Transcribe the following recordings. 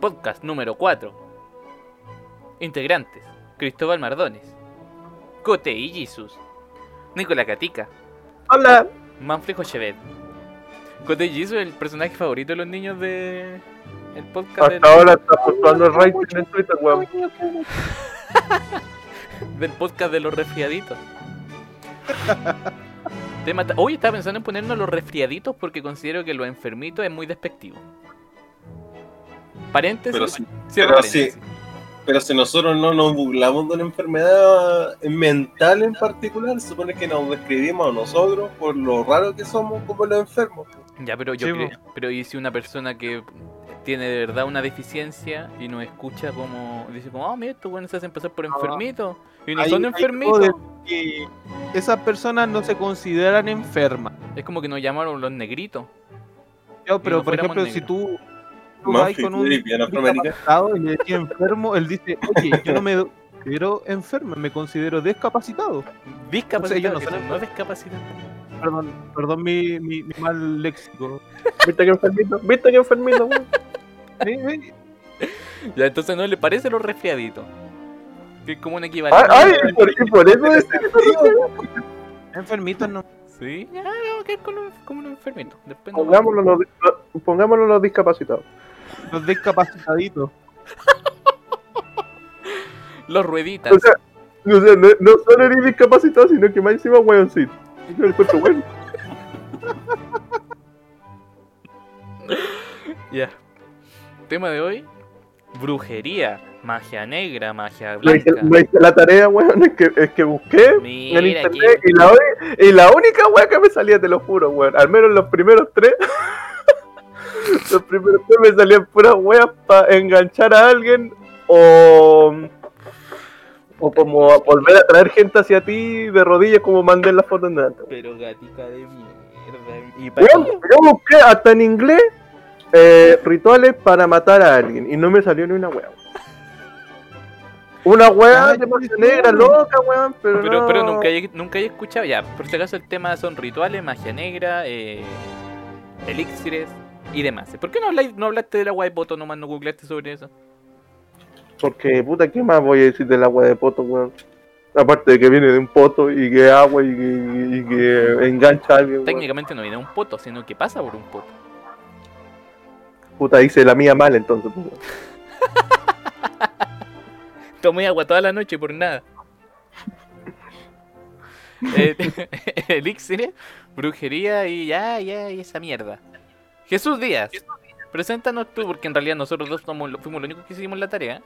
Podcast número 4. Integrantes: Cristóbal Mardones, Cote y Jesus, Nicola Catica, Hola. Manfred Chevet. Cote y Jesus es el personaje favorito de los niños de. El podcast Hasta del, ahora está fluctuando el rating en Twitter, weón. del podcast de los resfriaditos. Tema Hoy estaba pensando en ponernos los resfriaditos porque considero que los enfermitos es muy despectivo. Paréntesis. Pero si, pero si- paréntesis. pero si nosotros no nos burlamos de una enfermedad mental en particular, se supone que nos describimos a nosotros por lo raro que somos como los enfermos. Ya, pero yo Sí, creo. Pero y si una persona que tiene de verdad una deficiencia y nos escucha como. Dice como, ah, mira, estos buenos se hacen pasar por enfermitos. Y no son enfermitos. Que esas personas no se consideran enfermas. Es como que nos llamaron los negritos. Yo, pero no por ejemplo, si negros. tú Manfred, con un bien afroamericano. discapacitado y le decís enfermo, él dice, oye, yo no me considero enfermo, me considero discapacitado. Discapacitados. ellos no son no discapacitados. Perdón, perdón mi, mi, mi mal léxico. ¿Viste que enfermito? ¿Viste que enfermito? Sí. Ya, entonces no le parece los resfriaditos. Que es como un Ay, equivalente. ay, y por, y por eso es Enfermitos no. Sí, ya, vamos a quedar con los, como. Después nos- Pongámoslo los, dis- pongámoslo los discapacitados. Los discapacitaditos. Los rueditas. O sea, o sea, no, no solo eres discapacitado, sino que más encima weoncito. Yo lo encuentro bueno. Ya. Tema de hoy: brujería, magia negra, magia Me hice, blanca. me hice la tarea, weón, es que, es que busqué en Mira, internet aquí. y la, y la única weá que me salía, te lo juro, weón, al menos los primeros tres, los primeros tres me salían puras weas para enganchar a alguien o, o como volver a traer gente hacia ti de rodillas como mandé en la foto en delante. Pero gatica de mierda. ¿Y para yo busqué hasta en inglés eh, rituales para matar a alguien y no me salió ni una wea. Una wea Ay, de magia negra, loca, weón, pero, Pero, no. pero nunca, he, nunca he escuchado, ya, por si acaso el tema son rituales, magia negra, eh, elixires y demás. ¿Por qué no, habláis- no hablaste de la guay poto nomás, no googleaste sobre eso? Porque, puta, ¿qué más voy a decir del agua de poto, weón? Aparte de que viene de un poto y que agua y que, y que engancha a alguien, weón. Técnicamente no viene de un poto, sino que pasa por un poto. Puta, hice la mía mal entonces, weón. Tomé agua toda la noche por nada. Eh, elixires, brujería y ya, ya, y esa mierda. Jesús Díaz, preséntanos tú, porque en realidad nosotros dos somos, fuimos los únicos que hicimos la tarea.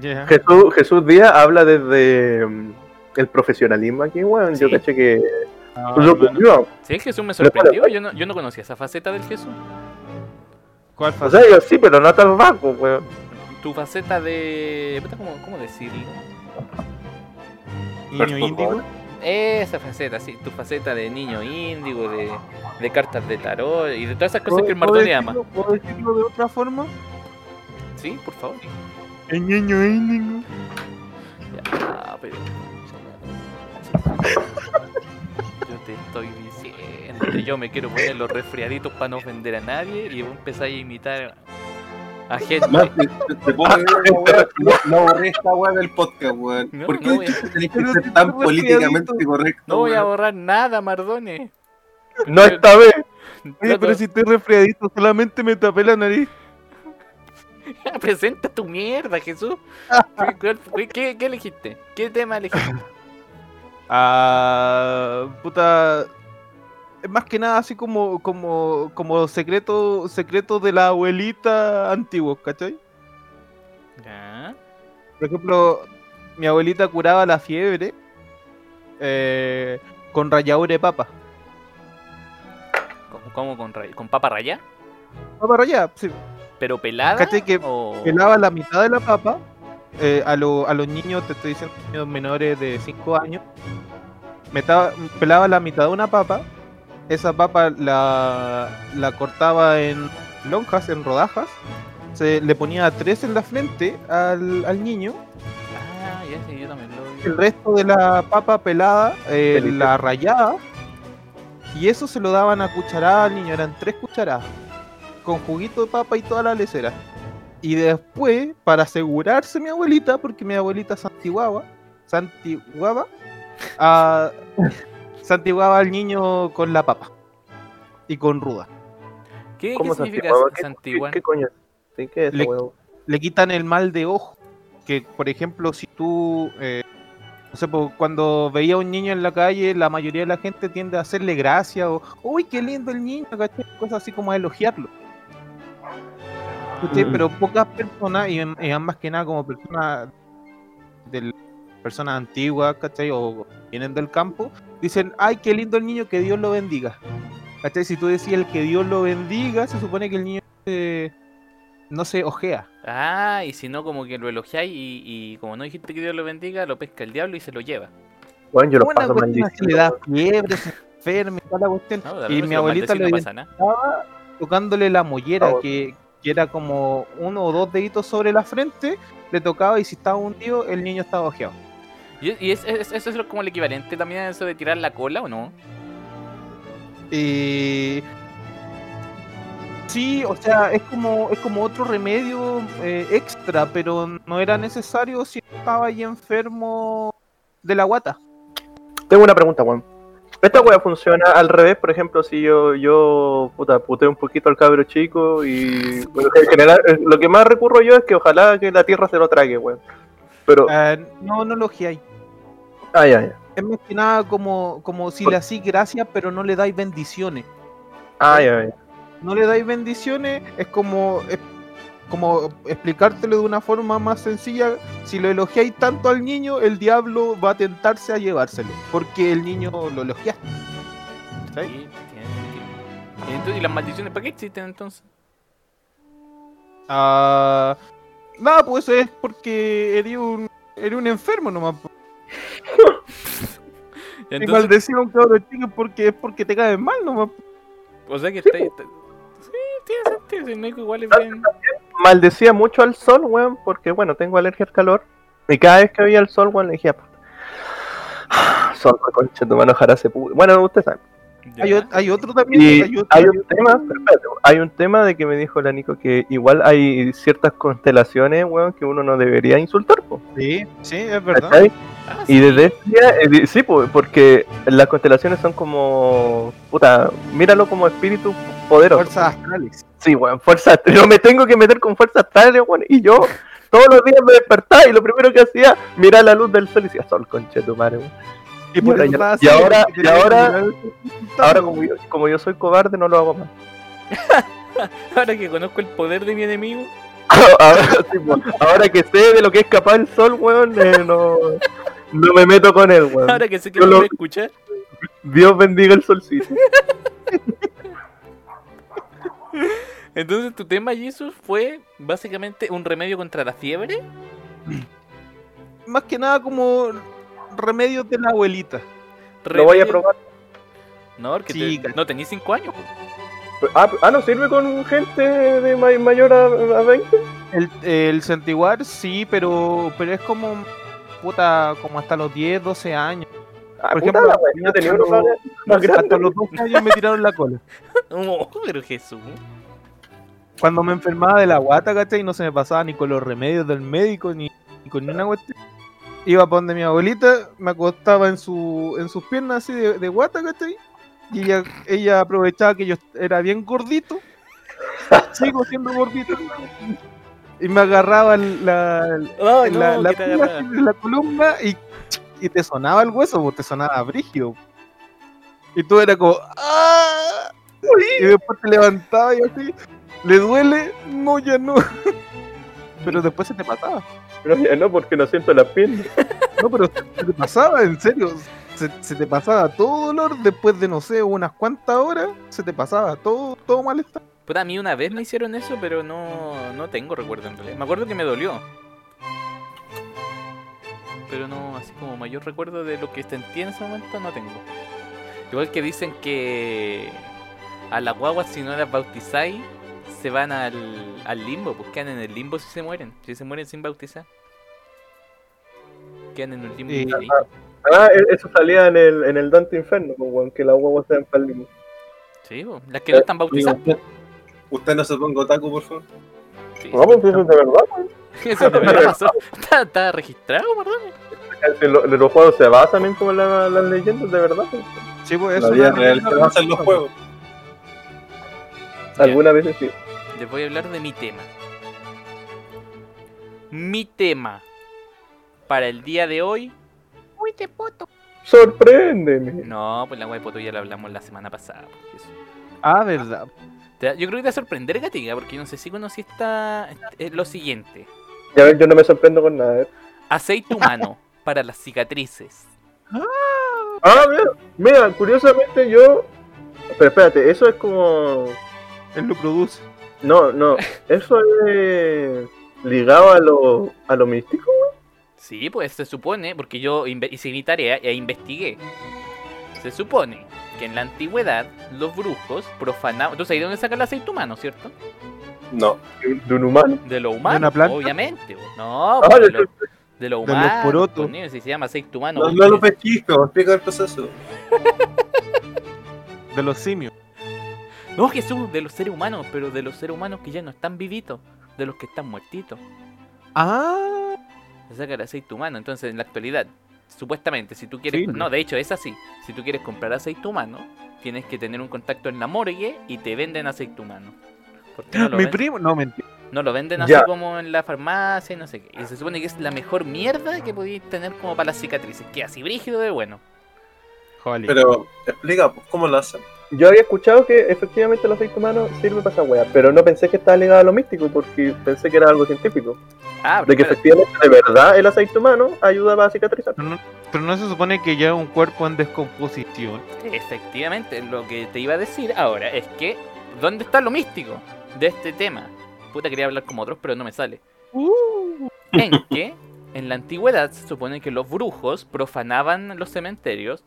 Jesús, Jesús Díaz habla desde mm, el profesionalismo aquí, weón. Yo Sí. caché que Ah, bueno. Sí, Jesús me sorprendió, yo no, yo no conocía esa faceta del Jesús. ¿Cuál O fue? sea, yo sí, pero no tan bajo, weón. Tu faceta de... ¿Cómo, cómo decirlo? Niño índigo. Esa faceta, sí, tu faceta de niño índigo, de, de cartas de tarot y de todas esas cosas que el ¿Puedo Mardone ama. ¿Puedo decirlo de otra forma? Sí, por favor. El niño índigo. Ya, pero. Yo te estoy diciendo que yo me quiero poner los resfriaditos para no ofender a nadie y vos a imitar a gente. Manfred, te, te puedo weón, no, no aburrí esta weá del podcast, weón. No, ¿Por qué no tenés que ser tan políticamente correcto? No voy a borrar nada, Mardone. No esta vez. Oye, pero si estoy resfriadito, solamente me tapé la nariz. Presenta tu mierda, Jesús. ¿Qué, qué- qué elegiste? ¿Qué tema elegiste? Ah, puta. Es más que nada así como, como, como secreto, secreto de la abuelita antiguo, ¿cachai? Por ejemplo, mi abuelita curaba la fiebre eh, con ralladura de papa. ¿Cómo, cómo con, con papa raya? Papa rallada, sí. ¿Pero pelada? ¿Cachai que o... pelaba la mitad de la papa eh, a, lo- a los niños, te estoy diciendo, niños menores de 5 años, metaba- pelaba la mitad de una papa, esa papa la, la cortaba en lonjas, en rodajas, se le ponía tres en la frente al, al niño, Ah, ya sí, yo también lo vi. el resto de la papa pelada eh, la rayaba y eso se lo daban a cucharadas al niño, eran tres cucharadas, con juguito de papa y toda la lecera. Y después, para asegurarse mi abuelita, porque mi abuelita santiguaba, santiguaba, a, santiguaba al niño con la papa y con ruda. ¿Qué, ¿Cómo qué se significa santiguar? ¿Qué, qué coño? ¿Sí? ¿Qué es eso, Le- quitan el mal de ojo. Que, por ejemplo, si tú, eh, no sé, pues, cuando veía a un niño en la calle, la mayoría de la gente tiende a hacerle gracia o, uy, qué lindo el niño, ¿cachai? Cosas así como a elogiarlo. ¿Cachai? Mm. Pero pocas personas, y, y más que nada como personas del personas antiguas, ¿cachai? O vienen del campo, dicen, ay, qué lindo el niño, que Dios lo bendiga. ¿Cachai? Si tú decías el que Dios lo bendiga, se supone que el niño eh, no se ojea. Ah, y si no, como que lo elogiáis y, y como no dijiste que Dios lo bendiga, lo pesca el diablo y se lo lleva. Weón, yo lo Una paso le da fiebre, se enferma y toda la cuestión. No, y mi abuelita nada. identificaba tocándole la mollera, Ah, que, que era como uno o dos deditos sobre la frente, le tocaba y si estaba hundido, el niño estaba ojeado. ¿Y, y es, es- eso es lo- como el equivalente también a eso de tirar la cola o no? Y sí, o sea, es como, es como otro remedio eh, extra, pero no era necesario si estaba ahí enfermo de la guata. Tengo una pregunta, weón. Esta weá funciona al revés, por ejemplo, si yo, yo, puta, puteo un poquito al cabro chico y, bueno, en general, eh, lo que más recurro yo es que ojalá que la tierra se lo trague, weón. Pero, Eh, no, no lo ojeáis. ay, ay, Es más que nada como, como si le hacís gracias, pero no le dais bendiciones. ay, ay. No le dais bendiciones, es como, es como explicártelo de una forma más sencilla. Si lo elogiáis tanto al niño, el diablo va a tentarse a llevárselo, porque el niño lo elogiaste. ¿Sabes? Sí, tiene sentido. ¿Y, entonces, ¿y las maldiciones para qué existen entonces? Ah, nada, pues es porque eres un, eres un enfermo nomás. Po. Y entonces, maldecir a un cabrón chico porque es porque te caes mal nomás. o sea que está, está- Sí, tiene sentido. Si el médico igual es bien. Maldecía mucho al sol, weón, porque, bueno, tengo alergia al calor. Y cada vez que veía el sol, weón, le decía, puta. Sol, concha, tu mano, ojalá se pude. Bueno, usted sabe. Hay, o- hay otro también. Y hay otro- hay un tema, espérate, hay un tema de que me dijo la Nico que igual hay ciertas constelaciones, weón, que uno no debería insultar, po, Sí, sí, es verdad. ¿cachai? Ah, Y sí. desde ese día, eh, sí, po, porque las constelaciones son como, puta, míralo como espíritu poderoso. Fuerzas astrales. Sí, weón, fuerza astral. No me tengo que meter con fuerza astral, weón. Y yo todos los días me despertaba y lo primero que hacía, mirar la luz del sol y decía, sol, conche tu madre, weón. Y, ahora estaba y así, ahora- y ahora- el resultado. Ahora, como yo, como yo soy cobarde, no lo hago más. Ahora que conozco el poder de mi enemigo. ahora, sí, ahora que sé de lo que es capaz el sol, weón, eh, no, no me meto con él, weón. Ahora que sé que no lo- me escuchar. Dios bendiga el solcito. Entonces tu tema, Jesus, fue básicamente un remedio contra la fiebre. Más que nada como remedios de la abuelita. Lo voy a probar. No, porque Sí, te- cacho. no tenéis 5 años. Ah, ah, no sirve con gente de may- mayor a, a 20. El, el Santiguar sí, pero, pero es como puta, como hasta los 10, 12 años. Ah, Por ejemplo, la tenía más, Hasta los 12 años me tiraron la cola. Oh, pero Jesús. Cuando me enfermaba de la guata, ¿cachai? No se me pasaba ni con los remedios del médico, ni, ni con ninguna cuestión. Iba para donde mi abuelita, me acostaba en su en sus piernas así de, de guata, ¿cachai? Y ella, ella aprovechaba que yo era bien gordito. Sigo siendo gordito. Y me agarraba la, Ay, la, no, la que te pila agarraba. así de la columna y, y te sonaba el hueso, te sonaba brígido. Y tú era como ¡Ah! Y después te levantabas y así, ¿le duele? No, ya no. Pero después se te pasaba. No, ya no, porque no siento las piernas. No, pero se te pasaba, en serio. Se, se te pasaba todo dolor después de, no sé, unas cuantas horas. Se te pasaba todo, todo malestar. Puta, a mí una vez me hicieron eso, pero no, no tengo recuerdo en realidad. Me acuerdo que me dolió. Pero no, así como mayor recuerdo de lo que sentí en ese momento, no tengo. Igual que dicen que a las guaguas si no las bautizáis, se van al, al limbo, pues quedan en el limbo si se mueren. Si se mueren sin bautizar. Quedan en un limbo Eh, infinito. Ah, e- eso salía en el, en el Dante Inferno, pues, weón, que la guagua se en limbo. Sí, pues, las que no están bautizadas. Usted, no se ponga otaku, por favor. Sí, No, pues eso es de verdad. Eso de verdad pasó. Está, está registrado, perdón. En lo- en los juegos se basan en como la- las leyendas de verdad. pues. Sí, pues La eso vida no- real se basa en los juegos. Algunas veces sí. Les voy a hablar de mi tema. Mi tema para el día de hoy. Uy, te poto. Sorpréndeme. No, pues la wea de poto ya la hablamos la semana pasada. pues, eso. Ah, verdad. Yo creo que te va a sorprender, Gatiga, porque yo no sé si conocí esta, eh, lo siguiente. Ya ves, yo no me sorprendo con nada. ¿eh? Aceite humano para las cicatrices. Ah, mira, mira, curiosamente yo. Pero espérate, eso es como. Él lo produce. No, no, eso es ligado a lo, a lo místico. Sí, pues se supone, porque yo hice mi tarea e investigué. Se supone que en la antigüedad los brujos profanaban. ¿Tú sabes de dónde saca el aceite humano, cierto? No. De un humano. De lo humano, una planta? obviamente. No, Ah, de, lo, de lo de los humano. porotos. pues, niño, si se llama aceite humano. No, no lo pesquisco, explica el proceso. De los simios. No, Jesús, de los seres humanos, pero de los seres humanos que ya no están vivitos, de los que están muertitos. Ah, Se saca el aceite humano. Entonces, en la actualidad, supuestamente, si tú quieres. Sí. No, de hecho, es así. Si tú quieres comprar aceite humano, tienes que tener un contacto en la morgue y te venden aceite humano. Porque no lo, mi ven- primo. No, mentira. no lo venden así Ya. como en la farmacia y no sé qué. Y se supone que es la mejor mierda que podéis tener como para las cicatrices. Que así brígido de bueno. Joder. Pero explica, pues, ¿cómo lo hacen? Yo había escuchado que efectivamente el aceite humano sirve para esa wea, pero no pensé que estaba ligado a lo místico porque pensé que era algo científico. Ah, De que pero- efectivamente, de verdad, el aceite humano ayuda para cicatrizar. Pero no, pero no se supone que ya es un cuerpo en descomposición. Efectivamente, lo que te iba a decir ahora es que, ¿dónde está lo místico de este tema? Puta, quería hablar como otros, pero no me sale. En que, en la antigüedad, se supone que los brujos profanaban los cementerios,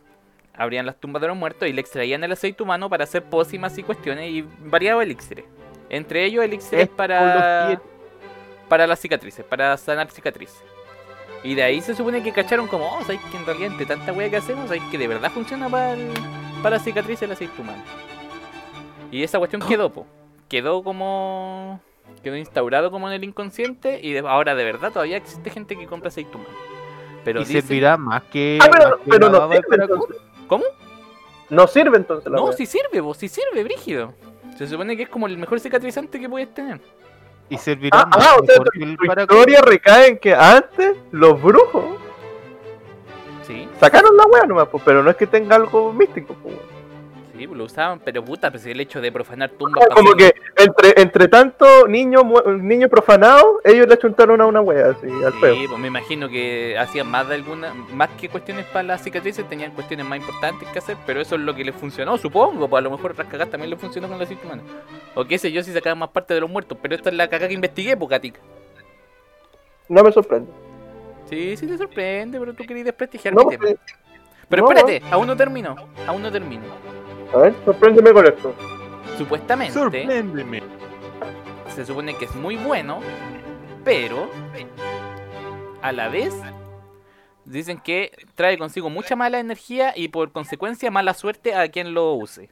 abrían las tumbas de los muertos y le extraían el aceite humano para hacer pócimas y cuestiones y variados elixires. Entre ellos, elixires para, para las cicatrices, para sanar cicatrices. Y de ahí se supone que cacharon como, oh, ¿sabes que en realidad entre tanta wea que hacemos, ¿sabes que de verdad funciona para, el- para la cicatriz el aceite humano? Y esa cuestión quedó, po. Quedó como... Quedó instaurado como en el inconsciente y de- ahora de verdad todavía existe gente que compra aceite humano. Pero y dicen- servirá más que. Ah, pero, más que pero no sirve entonces. ¿Cómo? No sirve entonces la No, wea. si sirve, vos, si sirve, brígido. Se supone que es como el mejor cicatrizante que puedes tener. Y servirá Ah, más ah, o sea, tu, que historia recae en que antes los brujos Sí, sacaron la wea nomás, pues, pero no es que tenga algo místico. Pues. Lo usaban, pero puta, pues el hecho de profanar tumbas. pa' Como que entre, entre tanto niños niños profanados, ellos le chuntaron a una wea así, al feo. Sí, pues me imagino que hacían más de alguna, más que cuestiones para las cicatrices, tenían cuestiones más importantes que hacer, pero eso es lo que les funcionó, supongo, pues a lo mejor otras cagadas también les funcionó con la humano. O qué sé yo si sacaban más parte de los muertos, pero esta es la cagada que investigué, pues Gatica. No me sorprende. Sí, sí te sorprende, pero tú querías desprestigiar No, mi tema. Pero no, espérate, aún no terminó, aún no termino. A ver, sorpréndeme con esto. Supuestamente, Sorpréndeme. se supone que es muy bueno, pero a la vez dicen que trae consigo mucha mala energía y por consecuencia mala suerte a quien lo use.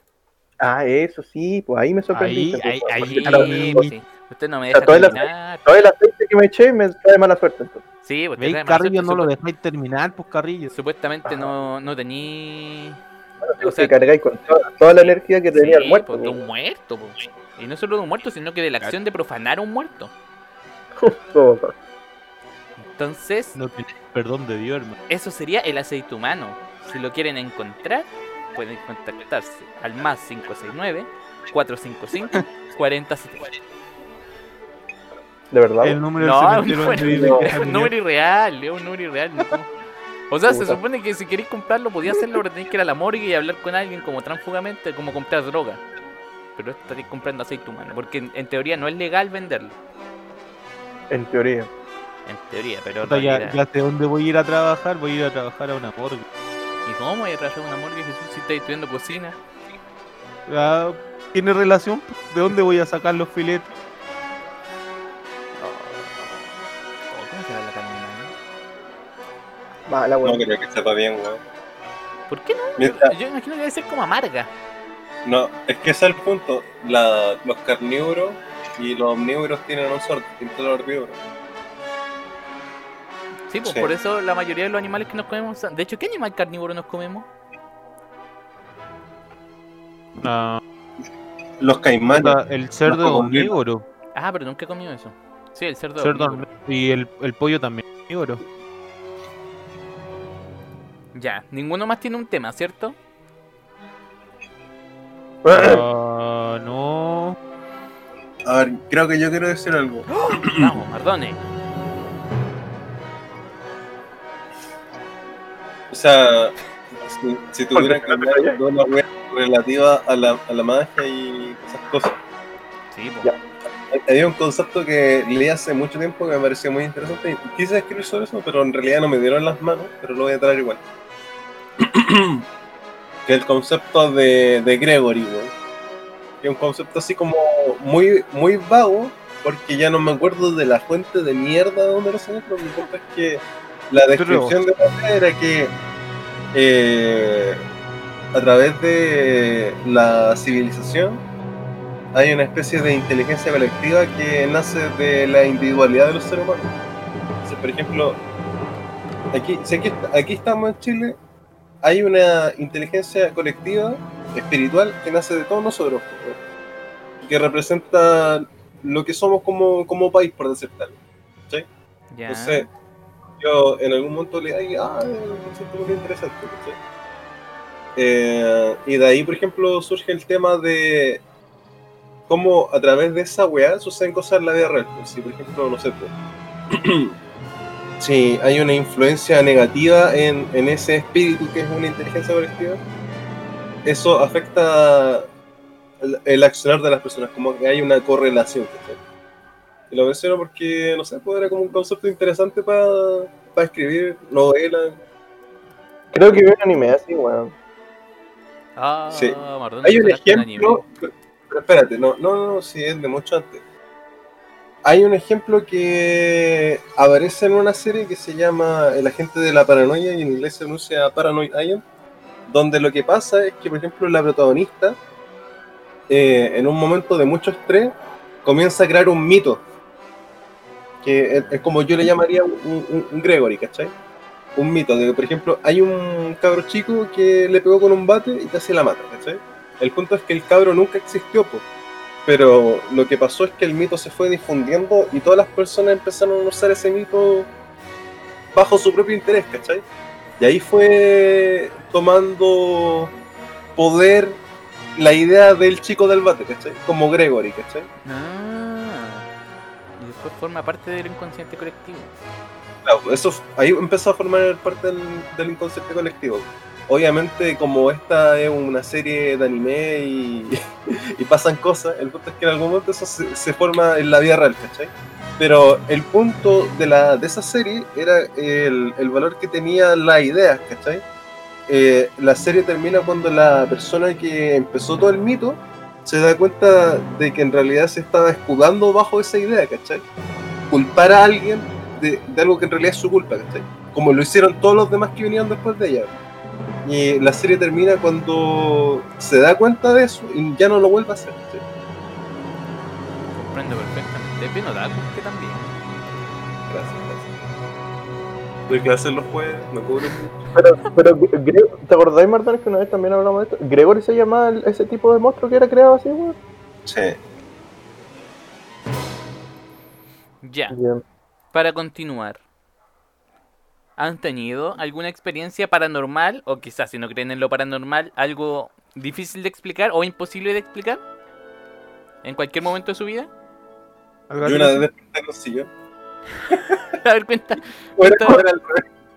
Ah, eso sí, pues ahí me sorprendiste. Ahí, ahí, ahí. pues sí. Usted no me O sea, deja todo el terminar. Todo el aceite que me eché me trae mala suerte. Entonces. Sí, pues Carrillo suerte. no lo dejáis terminar, pues Carrillo. Supuestamente no, no tení... O O sea, cargáis con toda, toda la energía que tenía sí, el muerto. pues, de un muerto. pues. Y no solo de un muerto, sino que de la acción de profanar a un muerto. Pues. Entonces, No tenés perdón de Dios, hermano. eso sería el aceite humano. Si lo quieren encontrar, pueden contactarse al más 569 455 4070. De verdad. El número No, del cementerio no, es un número irreal, es un número irreal. no. O sea, se supone que si queréis comprarlo, podía hacerlo, pero tenéis que ir a la morgue y hablar con alguien como transfugamente, como comprar droga. Pero estaréis comprando aceite humano, porque en, en teoría no es legal venderlo. En teoría. En teoría, pero en Puta, ya, realidad- ya sé dónde voy a ir a trabajar, voy a ir a trabajar a una morgue. ¿Y cómo voy a trabajar en una morgue, Jesús, si estáis estudiando cocina? Ah, ¿Tiene relación? ¿De dónde voy a sacar los filetes? Mala, No creo que sepa bien, weón. ¿Por qué no? Mientras- Yo imagino que debe ser como amarga. No, es que ese es el punto. La, los carnívoros Y los omnívoros tienen un solo, distinto a los herbívoros. Sí, pues Sí. por eso la mayoría de los animales que nos comemos. son- De hecho, ¿qué animal carnívoro nos comemos? Ah, Los caimanes. el cerdo omnívoro. Ah, pero nunca he comido eso. Sí, el cerdo. cerdo omnívoro. omní- y el, el pollo también omnívoro. Ya, ninguno más tiene un tema, ¿cierto? Ah, no. A ver, creo que yo quiero decir algo. Vamos, Mardone. O sea, si, si tuviera que hablar de una wea relativa a la, a la magia y esas cosas. Sí, pues. Ya. Había un concepto que leí hace mucho tiempo que me pareció muy interesante. y Quise escribir sobre eso, pero en realidad no me dieron las manos, pero lo voy a traer igual. que el concepto de, de Gregory. Que es un concepto así como muy, muy vago, porque ya no me acuerdo de la fuente de mierda de donde lo saqué, pero mi punto es que la descripción de la era que eh, a través de la civilización hay una especie de inteligencia colectiva que nace de la individualidad de los seres humanos. Entonces, por ejemplo, aquí, si aquí, aquí estamos en Chile, hay una inteligencia colectiva espiritual que nace de todos nosotros, ¿no? que representa lo que somos como, como país, por decir tal. Ya. Entonces, yo en algún momento le dije, ah, es muy interesante, ¿cachai? Eh, y de ahí, por ejemplo, surge el tema de cómo a través de esa weá suceden cosas en la vida real. Pues, si, por ejemplo, no sé, pues, si hay una influencia negativa en, en ese espíritu que es una inteligencia colectiva, eso afecta el, el accionar de las personas, como que hay una correlación. Y lo menciono porque, no sé, pues era como un concepto interesante para escribir novelas. Creo que vi un anime así, weón. Ah, Sí. Hay un en ejemplo, pero espérate, no, no, no, sí, es de mucho antes. Hay un ejemplo que aparece en una serie que se llama El agente de la paranoia y en inglés se pronuncia Paranoid Agent, donde lo que pasa es que, por ejemplo, la protagonista, eh, en un momento de mucho estrés, comienza a crear un mito, que es, como yo le llamaría un, un- un Gregory, ¿cachai? Un mito, de que, por ejemplo, hay un cabro chico que le pegó con un bate y casi la mata, ¿cachai? El punto es que el cabro nunca existió, po. Pero lo que pasó es que el mito se fue difundiendo y todas las personas empezaron a usar ese mito bajo su propio interés, ¿cachai? Y ahí fue tomando poder la idea del chico del bate, ¿cachai? Como Gregory, ¿cachai? Ah. Y después forma parte del inconsciente colectivo. Claro, eso, ahí empezó a formar parte del, del inconsciente colectivo. Obviamente, como esta es una serie de anime y, y pasan cosas, el punto es que en algún momento eso se, se forma en la vida real, ¿cachai? Pero el punto de, la, de esa serie era el, el valor que tenía la idea, ¿cachai? Eh, la serie termina cuando la persona que empezó todo el mito se da cuenta de que en realidad se estaba escudando bajo esa idea, ¿cachai? Culpar a alguien de, de algo que en realidad es su culpa, ¿cachai? Como lo hicieron todos los demás que venían después de ella. Y la serie termina cuando se da cuenta de eso y ya no lo vuelve a hacer. ¿cachai? Comprendo perfectamente. Es bien que también. Gracias, gracias. Doy clases los jueves, me cubro. Pero, pero Gre- ¿te acordáis, Martínez, que una vez también hablamos de esto? ¿Gregory se llamaba ese tipo de monstruo que era creado así, weón? Sí. Ya, Bien. para continuar. ¿Han tenido alguna experiencia paranormal, o quizás si no creen en lo paranormal, algo difícil de explicar o imposible de explicar? ¿En cualquier momento de su vida? Algo Y así. una vez desperté en un sillón. A ver, cuenta, Cuenta- revés.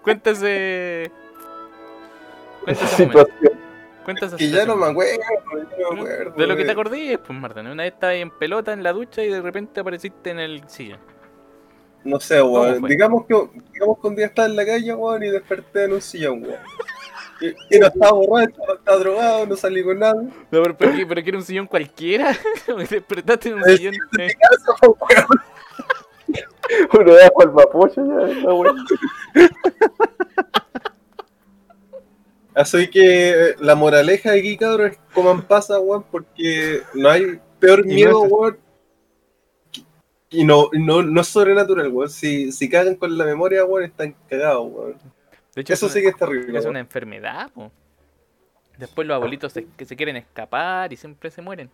cuéntase. Momento, Situación. cuenta esa Que ya no situación. me acuerdo, ya no me acuerdo. De lo que te acordé, pues Marta, una vez estabas en pelota en la ducha y de repente apareciste en el sillón. No sé, ¿Cómo weón. Digamos que, digamos que un día estaba en la calle, weón, y desperté en un sillón, weón. Y, y no estaba borracho, no estaba drogado, no salí con nada. No, pero, pero, que- pero que era un sillón cualquiera. Que despertaste en un El sillón. eh, Eso, weón. Uno deja el mapuche ya, esa weón. Así que la moraleja de aquí, cabrón, es coman pasa, weón, porque no hay peor no miedo, es- weón. Y no, no, no es sobrenatural, weón. Si, si cagan con la memoria, weón, están cagados, weón. De hecho, Eso es sí una- que es terrible. es weón. una enfermedad, po. Después los abuelitos se, que se quieren escapar y siempre se mueren.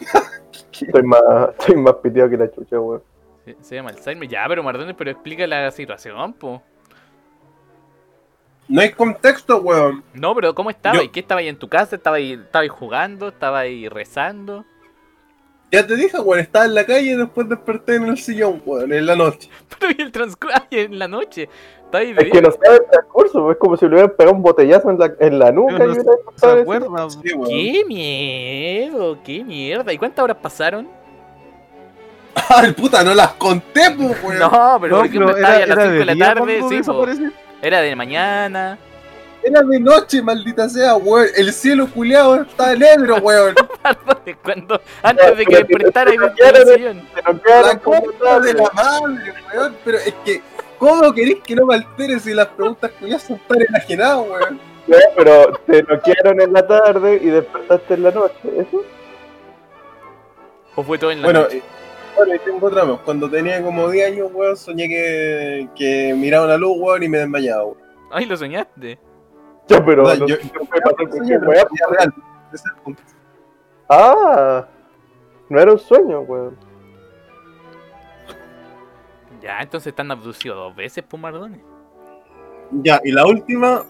Estoy más, estoy más piteado que la chucha, weón. Se, se llama Alzheimer. Ya, pero Mardones, pero explica la situación, po. No hay contexto, weón. No, pero ¿cómo estaba? Yo- ¿Y qué estaba ahí en tu casa? ¿Estaba ahí, estaba ahí jugando? ¿Estaba ahí rezando? Ya te dije, weón, estaba en la calle y después desperté en el sillón, weón, en la noche. Pero y el transcurso en la noche. Estaba ahí de Es que no sabe el transcurso, es como si le hubieran pegado un botellazo en la, en la nuca y no hubiera ¿Se pasado acuerda? Sí, weón. ¡Qué miedo! ¡Qué mierda! ¿Y cuántas horas pasaron? Ay, puta, no las conté, pues, weón. No, pero No, por ejemplo, pero estaba era, a las era 5 de de la tarde, sí. Era de mañana. Era de noche, maldita sea, weón. El cielo culiado está negro, weón. Cuando, antes de que que despertara y ver- sillón. La concha de la madre, weón. Pero es que, ¿cómo querés que no me altere si las preguntas culiadas son tan enajenadas, weón? No, pero te noquearon en la tarde y despertaste en la noche. ¿Eso? ¿O fue todo en la Bueno, noche? eh, bueno, y tengo otra más. Cuando tenía como 10 años, weón, soñé que, que miraba una luz, weón, y me desmayaba, weón. Ay, lo soñaste. Ya, pero no, yo- no me pasó con Soñé, qué pero weá. era real. Ese es el punto. Ah, no era un sueño, weón. Ya, entonces están abducidos dos veces, pues Mardones. Ya, y la última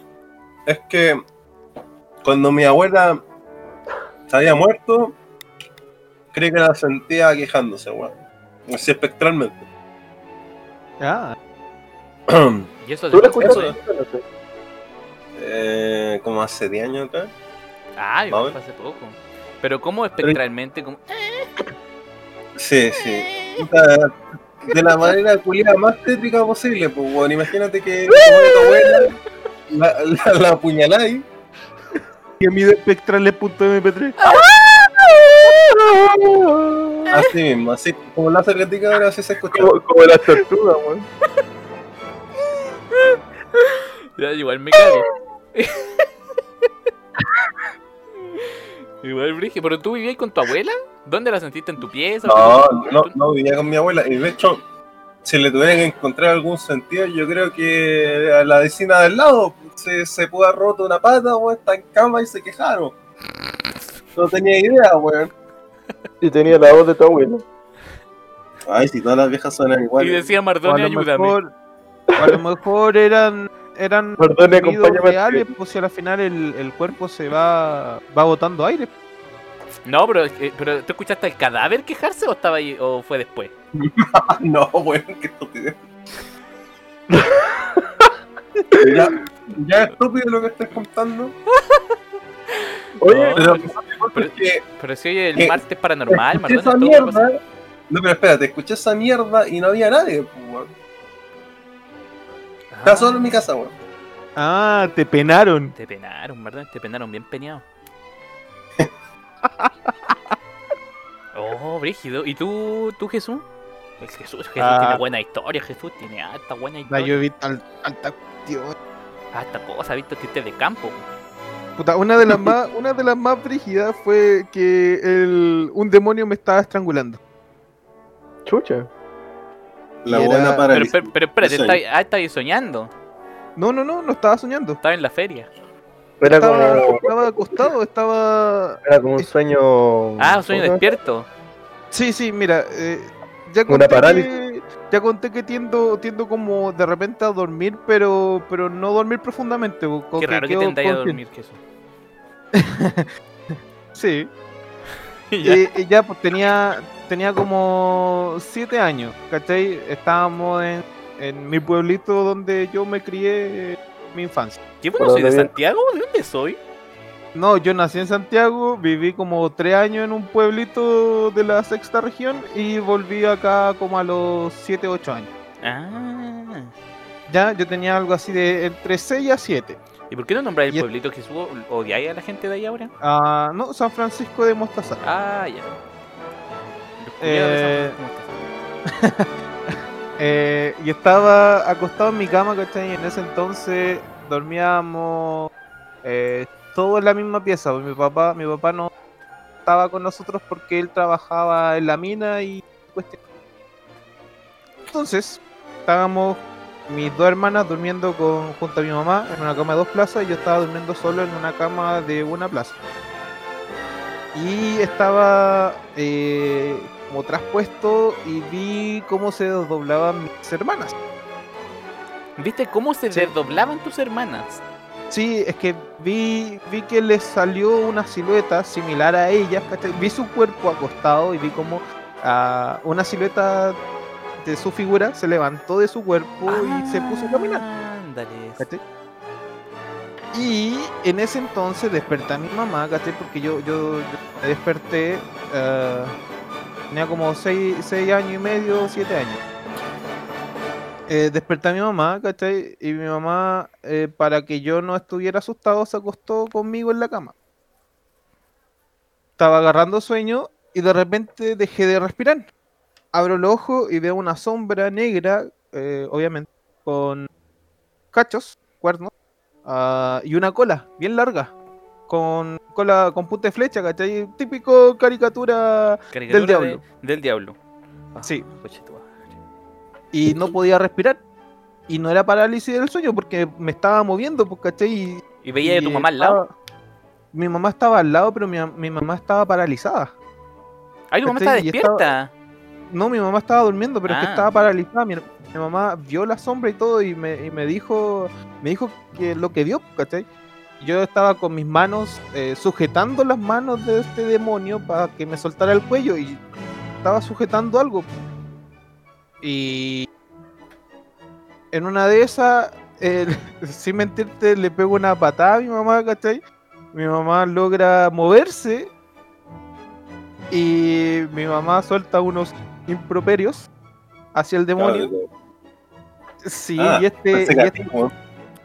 es que cuando mi abuela se había muerto, creí que la sentía quejándose, weón. Así espectralmente. Ah, Y eso ¿Tú la eso- escuchaste? Sé. Eh, como hace 10 años atrás. Ah, igual hace poco. Pero ¿cómo espectralmente? Como... Sí, sí. De la manera culiada más tétrica posible, pues, weón. Imagínate que tu abuela, la, la, la apuñaláis. que mide espectrales.mp3. Así mismo, así como la cercaticadora, así se escucha. Como, como las tortugas, weón. Ya, igual me cago. igual Brige, pero tú vivías con tu abuela? ¿Dónde la sentiste en tu pieza? No, ¿En no, no vivía con mi abuela. Y de hecho, si le tuviera que encontrar algún sentido, yo creo que a la vecina del lado se, se pudo haber roto una pata o está en cama y se quejaron. No tenía idea, weón. Y tenía la voz de tu abuelo. Ay, si todas las viejas suenan igual. Y decía Mardone, ayúdame. mejor, a lo mejor eran eran Perdone, reales, pues si al final el, el cuerpo se va va botando aire. No, pero, eh, pero ¿tú escuchaste al cadáver quejarse o estaba ahí o fue después? No, weón, qué estupidez. ya, ya es estúpido lo que estás contando. Oye, No, Pero, pero- si hoy el martes paranormal, pasar. mierda. No, pero espérate, escuché esa mierda y no había nadie, pues, weón. Estaba solo en mi casa, weón. Ah, te penaron. Te penaron, ¿verdad? Te penaron bien peñado. oh, brígido. ¿Y tú, tú Jesús? El Jesús, Jesús Ah. tiene buena historia, Jesús tiene alta buena historia. yo vi tal, alta cuestión. Hasta cosa, visto que usted es de campo. Puta, una de las más, una de las más brígidas fue que el, un demonio me estaba estrangulando. chucha. La Y era- buena para Pero, pero, pero espérate, Eso está, ah, está ahí soñando. No, no, no, no estaba soñando. Estaba en la feria. Era Estaba, como, estaba acostado, estaba. era como un sueño. Ah, un sueño despierto. Sí, sí, mira, eh, ya Una conté parálisis. que, ya conté que tiendo, tiendo como de repente a dormir, pero, pero no dormir profundamente. Qué raro que tendáis a dormir, Jesús. Sí. Y ya. Y ya, pues tenía, tenía como siete años, ¿cachai? Estábamos en, en mi pueblito donde yo me crié eh, mi infancia. ¿Qué bueno ¿Por soy de? Santiago? ¿De dónde soy? No, yo nací en Santiago, viví como tres años en un pueblito de la sexta región y volví acá como a los siete, ocho años. Ah. Ya, yo tenía algo así de entre 6 a 7. ¿Y por qué no nombráis el pueblito Jesús? ¿Odiáis a la gente de ahí ahora? Ah, no, San Francisco de Mostazal. Ah, ya. Eh. Eh, y estaba acostado en mi cama, ¿cachai? Y en ese entonces dormíamos eh, todos en la misma pieza. porque Mi papá, mi papá no estaba con nosotros porque él trabajaba en la mina y cuestión. Entonces, estábamos mis dos hermanas durmiendo con, junto a mi mamá en una cama de dos plazas y yo estaba durmiendo solo en una cama de una plaza. Y estaba eh, como traspuesto y vi cómo se desdoblaban mis hermanas. ¿Viste cómo se Sí. desdoblaban tus hermanas? Sí, es que vi, vi que les salió una silueta similar a ellas. Vi su cuerpo acostado y vi como ah, una silueta de su figura se levantó de su cuerpo y se puso a caminar. Ándale. Y en ese entonces desperté a mi mamá, ¿cachai? Porque yo, yo, yo me desperté, ah, tenía como 6 años y medio, 7 años. Eh, desperté a mi mamá, ¿cachai? Y mi mamá, eh, para que yo no estuviera asustado, se acostó conmigo en la cama. Estaba agarrando sueño y de repente dejé de respirar. Abro los ojos y veo una sombra negra, eh, obviamente, con cachos, cuernos, ah, y una cola bien larga, con cola con punta de flecha, ¿cachai? Típico caricatura Caricatura de- diablo. del diablo. Ah, Sí. y no podía respirar. Y no era parálisis del sueño porque me estaba moviendo, pues, ¿cachai? Y, ¿Y veía a tu y mamá al lado? estaba- Mi mamá estaba al lado, pero mi, mi mamá estaba paralizada. ¡Ay, tu mamá está Y estaba- despierta! No, mi mamá estaba durmiendo, pero es Ah. que estaba paralizada. Mi, mi mamá vio la sombra y todo y me, y me dijo me dijo que lo que vio, ¿cachai? Yo estaba con mis manos eh, sujetando las manos de este demonio para que me soltara el cuello y estaba sujetando algo. Y en una de esas, eh, sin mentirte, le pego una patada a mi mamá, ¿cachai? Mi mamá logra moverse y mi mamá suelta unos improperios hacia el demonio. Sí, Ah, y, este, y, este,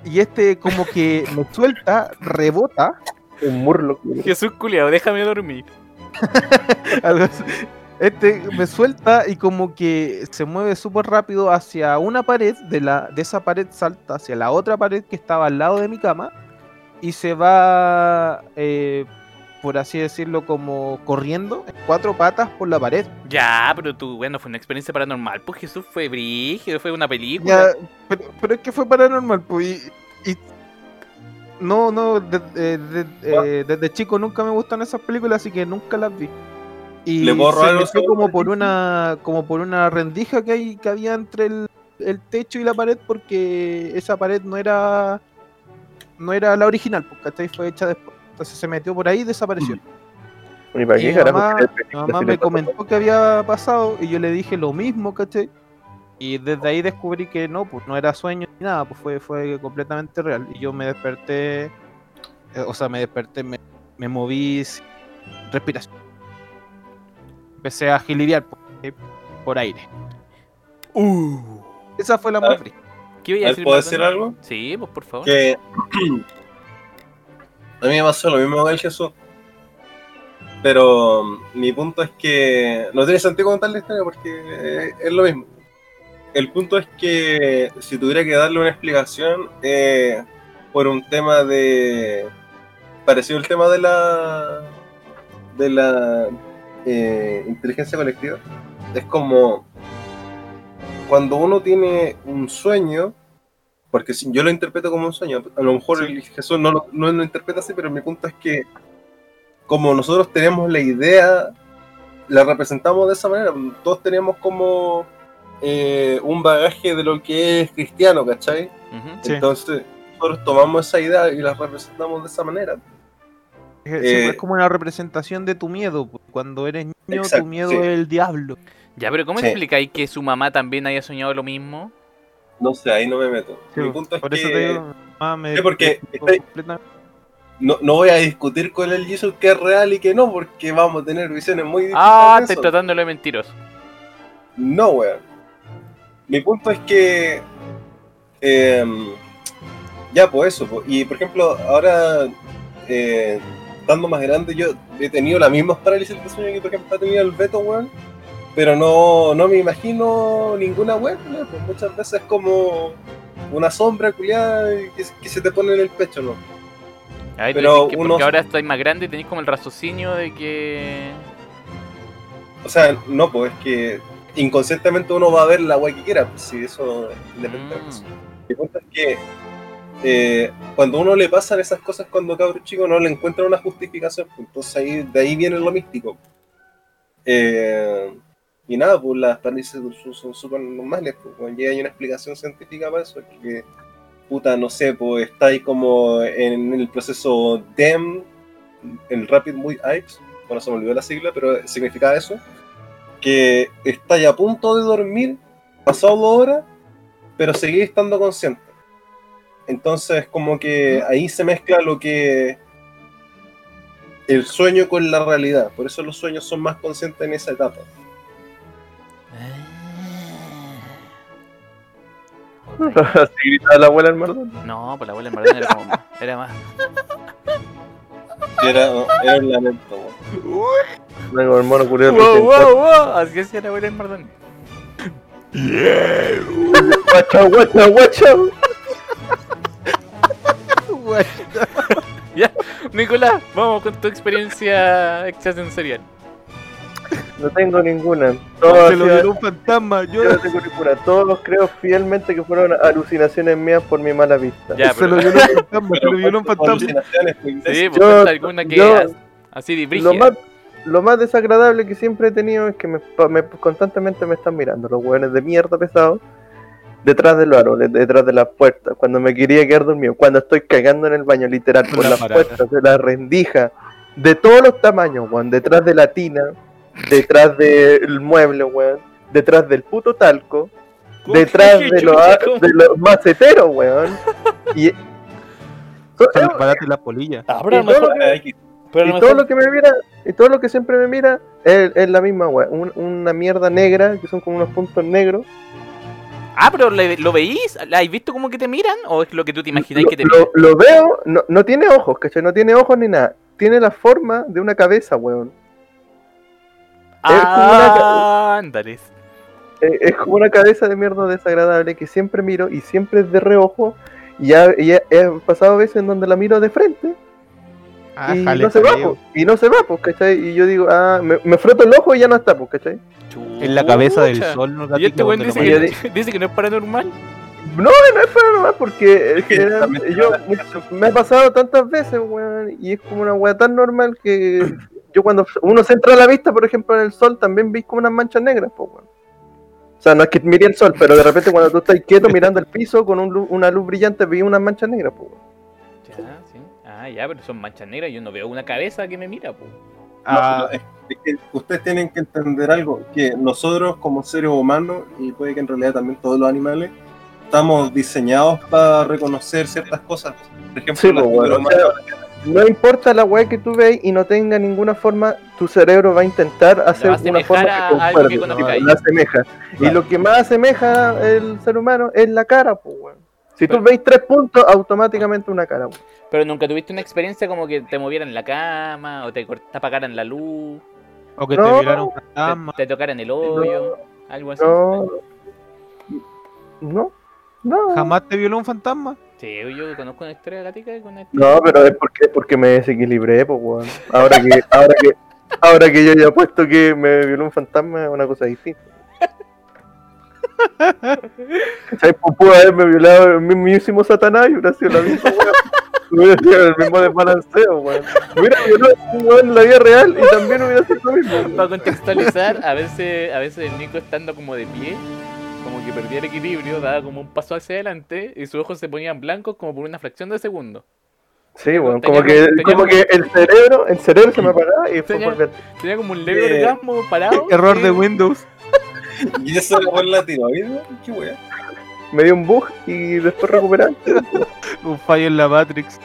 y este como que me suelta, rebota. Un murlo. Jesús culiao, déjame dormir. algo así. Este me suelta y como que se mueve súper rápido hacia una pared, de, la, de esa pared salta hacia la otra pared que estaba al lado de mi cama y se va, eh, por así decirlo, como corriendo en cuatro patas por la pared. Ya, pero tú, bueno, fue una experiencia paranormal. Pues Jesús fue brígido, fue una película. Ya, pero, pero es que fue paranormal, pues. Y, y- no, no, de- de- de- eh, desde chico nunca me gustan esas películas, así que nunca las vi. Y ¿Le puedo se como por una, como por una rendija que hay, que había entre el, el techo y la pared, porque esa pared no era, no era la original, pues, ¿cachai? Fue hecha después. Entonces se metió por ahí y desapareció. ¿Y para Y qué mi carajo mamá, mi me comentó que había pasado y yo le dije lo mismo, ¿cachai? Y desde ahí descubrí que no, pues no era sueño ni nada, pues fue, fue completamente real. Y yo me desperté, eh, o sea, me desperté, me, me moví sin respiración. Empecé a gilirear por, eh, por aire. Uh. Esa fue la más fría. ¿Qué iba a ¿Puedo decir? Maldonado? decir algo? Sí, pues por favor. Que a mí me pasó lo mismo con el Jesús. Pero mm, mi punto es que no tiene sentido contar la historia porque eh, es lo mismo. El punto es que si tuviera que darle una explicación eh, por un tema de parecido al tema de la de la eh, inteligencia colectiva, es como cuando uno tiene un sueño porque si yo lo interpreto como un sueño, a lo mejor el Jesús no lo, no lo interpreta así, pero mi punto es que como nosotros tenemos la idea, la representamos de esa manera. Todos tenemos como eh, un bagaje de lo que es cristiano, ¿cachai? Ujú. Sí. Entonces nosotros tomamos esa idea y la representamos de esa manera. Es, Eh, es como una representación de tu miedo. Cuando eres niño, tu miedo sí. es el diablo. Ya, pero ¿cómo Sí. explicáis que su mamá también haya soñado lo mismo? No sé, ahí no me meto. Sí, mi punto es por que eso te digo, me porque estoy- no, no voy a discutir con el Jesus que es real y que no, porque vamos a tener visiones muy distintas. Ah, de estoy tratándolo de mentiroso. No, weón. Mi punto es que. em, ya, pues eso. po. Y por ejemplo, ahora, eh, estando más grande, yo he tenido las mismas parálisis de sueño que por ejemplo ha tenido el Beto, weón. Pero no, no me imagino ninguna. ¿no? Pues muchas veces es como una sombra culiada que, que se te pone en el pecho, ¿no? Ay, Pero que uno- porque ahora estoy más grande y tenéis como el raciocinio de que. O sea, no, pues es que inconscientemente uno va a ver la weá que quiera, pues sí, eso independiente. de eso. Mm. El punto es que eh, cuando uno le pasan esas cosas cuando cabro chico no le encuentra una justificación, pues, entonces ahí, de ahí viene lo místico. Eh, y nada, pues las parálisis son- súper normales, pues llega hay una explicación científica para eso, que puta, no sé, pues está ahí como en el proceso DEM, el Rapid Eye Eyes, bueno, se me olvidó la sigla, pero significaba eso, que está a punto de dormir, pasado dos horas, pero seguir estando consciente. Entonces, como que ahí se mezcla lo que. el sueño con la realidad. Por eso los sueños son más conscientes en esa etapa. Así gritaba la abuela del Mardón. No, pues la abuela en verdad era como más. Era más. Era, era un lamento, weón. Vengo el mono curioso. Wow, wow, wow. Así decía la abuela en Mardón. Guacha, guacha, guacha. Nicolás, vamos con tu experiencia extrasensorial. No tengo ninguna. Se lo dio un fantasma. Yo Yo no tengo ninguna. Todos creo fielmente que fueron alucinaciones mías por mi mala vista. Ya, se lo dio un fantasma. Se lo dio un fantasma. alucinaciones, Sí, pues Yo- alguna que yo- as- así de Lo más, lo más desagradable que siempre he tenido es que me, me- constantemente me están mirando los hueones de mierda pesados detrás de los árboles, detrás de las puertas, cuando me quería quedar dormido, cuando estoy cagando en el baño, literal, por la las parada. puertas, de la rendija, de todos los tamaños, weón, detrás de la tina, detrás del mueble, weón, detrás del puto talco, detrás de los, de los maceteros, weón. Y, pararte la polilla. Ah, pero y todo mejor. lo que- Pero y todo lo me mira, y todo lo que siempre me mira es, es la misma weá, un- una mierda negra, que son como unos puntos negros. Ah, pero le- ¿lo veís? ¿La ¿Has visto como que te miran? ¿O es lo que tú te imagináis Lo, que te lo- miran? lo veo, no, no tiene ojos, ¿cachai? No tiene ojos ni nada. Tiene la forma de una cabeza, weón. Es como una Ah, ándale. Es, es como una cabeza de mierda desagradable que siempre miro y siempre es de reojo. Y ya, he pasado veces en donde la miro de frente Ah, y, jale, no se va, po, y no se va, pues, ¿cachai? Y yo digo, ah, me, me froto el ojo y ya no está, pues, ¿cachai? En la cabeza del sol, ¿no? Y este weón dice, que, dice que no es paranormal. No, no es para nada, porque es que Sí, era- también yo la me ha pasado tantas veces, weón, y es como una weá tan normal que yo cuando uno centra la vista, por ejemplo, en el sol, también veis como unas manchas negras, pues. O sea, no es que mire el sol, pero de repente cuando tú estás quieto mirando el piso con un lu- una luz brillante, veis unas manchas negras, pues. Ya, sí. Ah, ya, pero son manchas negras. Yo no veo una cabeza que me mira, po. Ah, No, es- es que ustedes tienen que entender algo, que nosotros como seres humanos, y puede que en realidad también todos los animales, estamos diseñados para reconocer ciertas cosas. Por ejemplo, Sí, pues, bueno, o sea, humana- No importa la weá que tú veis y no tenga ninguna forma, tu cerebro va a intentar hacer va a una forma que algo que concuerde, conozcáis. la asemeja. Y lo que más asemeja el ser humano es la cara, pues, weón. Si tú Pero- veis tres puntos, automáticamente una cara, weón. Pero nunca tuviste una experiencia como que te movieran en la cama, o te, apagaran la luz, o que no. te violaron un te, fantasma. te tocaran el hoyo, algo así. No. No. No. ¿Jamás te violó un fantasma? Sí, yo conozco una historia gatica con una No, pero es porque, porque me desequilibré, pues, weón. Ahora que, ahora que, ahora que yo ya puesto que me violó un fantasma, es una cosa distinta. Pues pudo haberme violado el mismísimo Satanás y hubiera sido la misma weón. Hubiera sido el mismo desbalanceo, weón. Hubiera violado un weón en la vida real y también hubiera sido lo mismo. weón. Para contextualizar, a veces, a veces el Nico estando como de pie, como que perdía el equilibrio, daba como un paso hacia adelante y sus ojos se ponían blancos como por una fracción de segundo. Sí, weón. Tenía Como que, como- como que el cerebro, el cerebro se me apagaba y Tenía- volvía. Tenía como un leve Eh, orgasmo parado. Error de Windows. Y eso era por la tiroides, qué wea. Me dio un bug y después recuperé. Un fallo en la Matrix.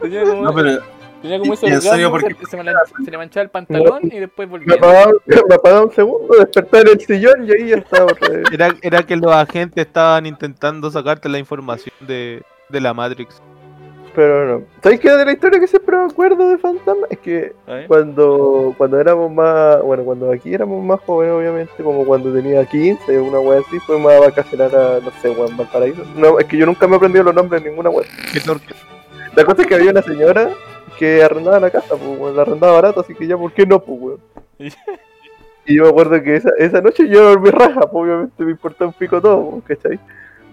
Tenía como, No, pero tenía como en serio, porque- se, se me le manchaba el pantalón y después Me volvía. apagaba, me apagaba un segundo, despertar en el sillón y ahí ya estaba. Era, era que los agentes estaban intentando sacarte la información de, de la Matrix. Pero no. ¿Sabéis qué de la historia que siempre me acuerdo de Fantasma? Es que cuando, cuando éramos más, bueno, cuando aquí éramos más jóvenes, obviamente, como cuando tenía 15, una wea así, fuimos a vacacionar a, no sé, weón, Valparaíso. No, es que yo nunca me he aprendido los nombres de ninguna wea. La cosa es que había una señora que arrendaba la casa, pues, weón, la arrendaba barato, así que ya, ¿por qué no, pues, weón? Y yo me acuerdo que esa, esa noche yo dormí raja, pues, obviamente me importaba un pico todo, pues, ¿cachai?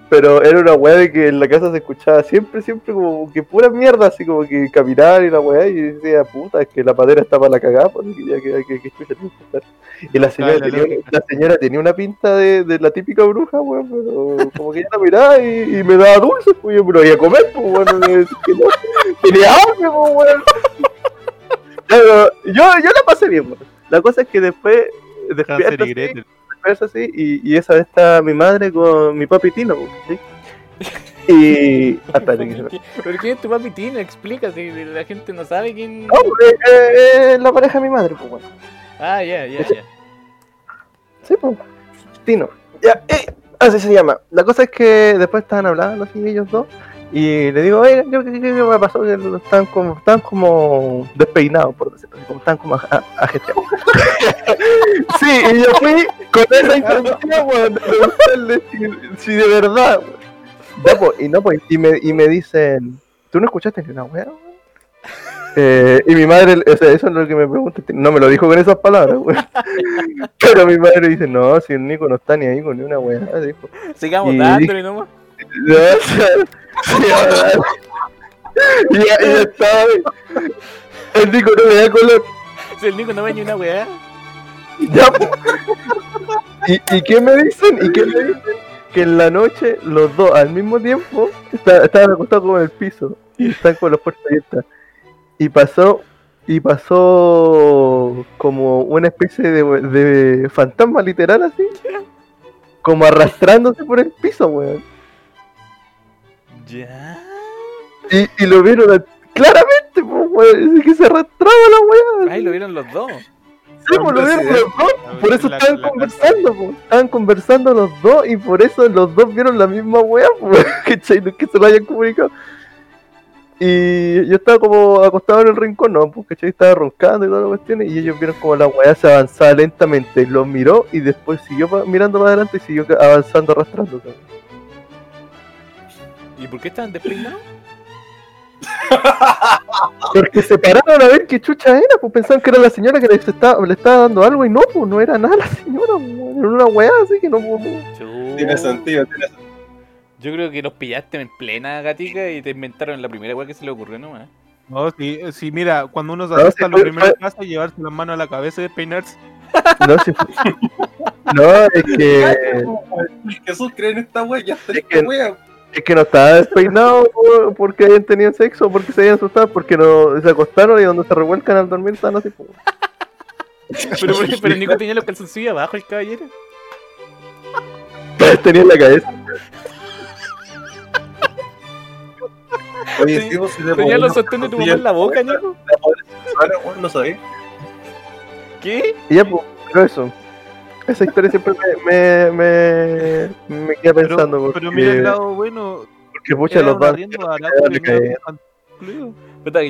Pero era una weá de que en la casa se escuchaba siempre, siempre como que pura mierda, así como que caminar y la weá, y decía, puta, es que la padera estaba la cagada, pues, que, ya que, que, que que. Y la señora, Claro, tenía, la señora tenía una pinta de, de la típica bruja, weón, pero como que ella la miraba y, y me daba dulce, pues yo me lo iba a comer, pues, que no, tenía hambre, pues, weón. Pero yo, yo la pasé bien, weón. La cosa es que después, despierto eso así, y, y esa vez está mi madre con mi papi Tino, ¿sí? Y. Me- ¿Pero quién es tu papi Tino? Explica si la gente no sabe quién. No, eh, eh, la pareja de mi madre, pues bueno. Ah, ya, ya, ya. Sí, pues. Tino. Ya, eh, así se llama. La cosa es que después estaban hablando así ellos dos. Y le digo, oigan, yo, ¿qué, qué, qué me pasó? Que están como, están como despeinados, por decirlo así, como están como a- a- ajetreados. sí, y yo fui con esa intención, weón, de preguntarle si, si de verdad, pues, y no, pues, y me, y me dicen, ¿tú no escuchaste ni una weá? Eh, y mi madre, o sea, eso es lo que me pregunta, no me lo dijo con esas palabras, weón. Pero mi madre dice, no, si el Nico no está ni ahí con ni una weá, dijo. Sigamos Y- dándole nomás. No, sí, ya, ya estaba. El Nico no me da color. Si el Nico no ve ni una weá. Ya. ¿Y, ¿Y qué me dicen? ¿Y qué me dicen? Que en la noche los dos al mismo tiempo está- estaban acostados como en el piso y están con las puertas abiertas. Y pasó, y pasó como una especie de, de fantasma literal así, como arrastrándose por el piso, weón. Ya. Y, y lo vieron a- claramente, pues, weón, que se arrastraba la weá. Ay, lo vieron los dos. Sí, pues, lo vieron los dos. Por eso La- estaban la conversando, estaban conversando los dos y por eso los dos vieron la misma weá, po, ¿cachai? No es que se lo hayan comunicado. Y yo estaba como acostado en el rincón, no, porque ¿cachai? Estaba roncando y todas las cuestiones, y ellos vieron como la weá se avanzaba lentamente, los miró y después siguió mirando para adelante y siguió avanzando, arrastrándose. ¿Y por qué estaban despeinados? Porque se pararon a ver qué chucha era, pues pensaban que era la señora que les estaba, le estaba dando algo y no, pues no era nada la señora, pues, era una weá así que no, pues, no. Tiene sentido, tiene sentido. Yo creo que los pillaste en plena gatica y te inventaron la primera weá que se le ocurrió nomás. No, sí, sí, mira, cuando uno se No, asusta, sí, lo fue- primero fue- que hace es llevarse las manos a la cabeza y despeinarse. No, sí fue- no, es que Jesús cree en esta wea, ya está Es esta que- wea. Es que no estaba despeinado por- porque hayan tenido sexo, porque se habían asustado, porque no se acostaron y donde se revuelcan al dormir están así. pues. Pero, pero, pero Nico tenía los calzoncillos abajo, el caballero. Tenía en la cabeza. Oye, vos si le Tenía los sostenes de tu mamá en la boca, Nico. No sabés. ¿Qué? Y ya, pues, pero eso. Esa historia siempre me, me, me, me queda Pero, pensando. Porque, pero mira el lado bueno, porque pucha, era los que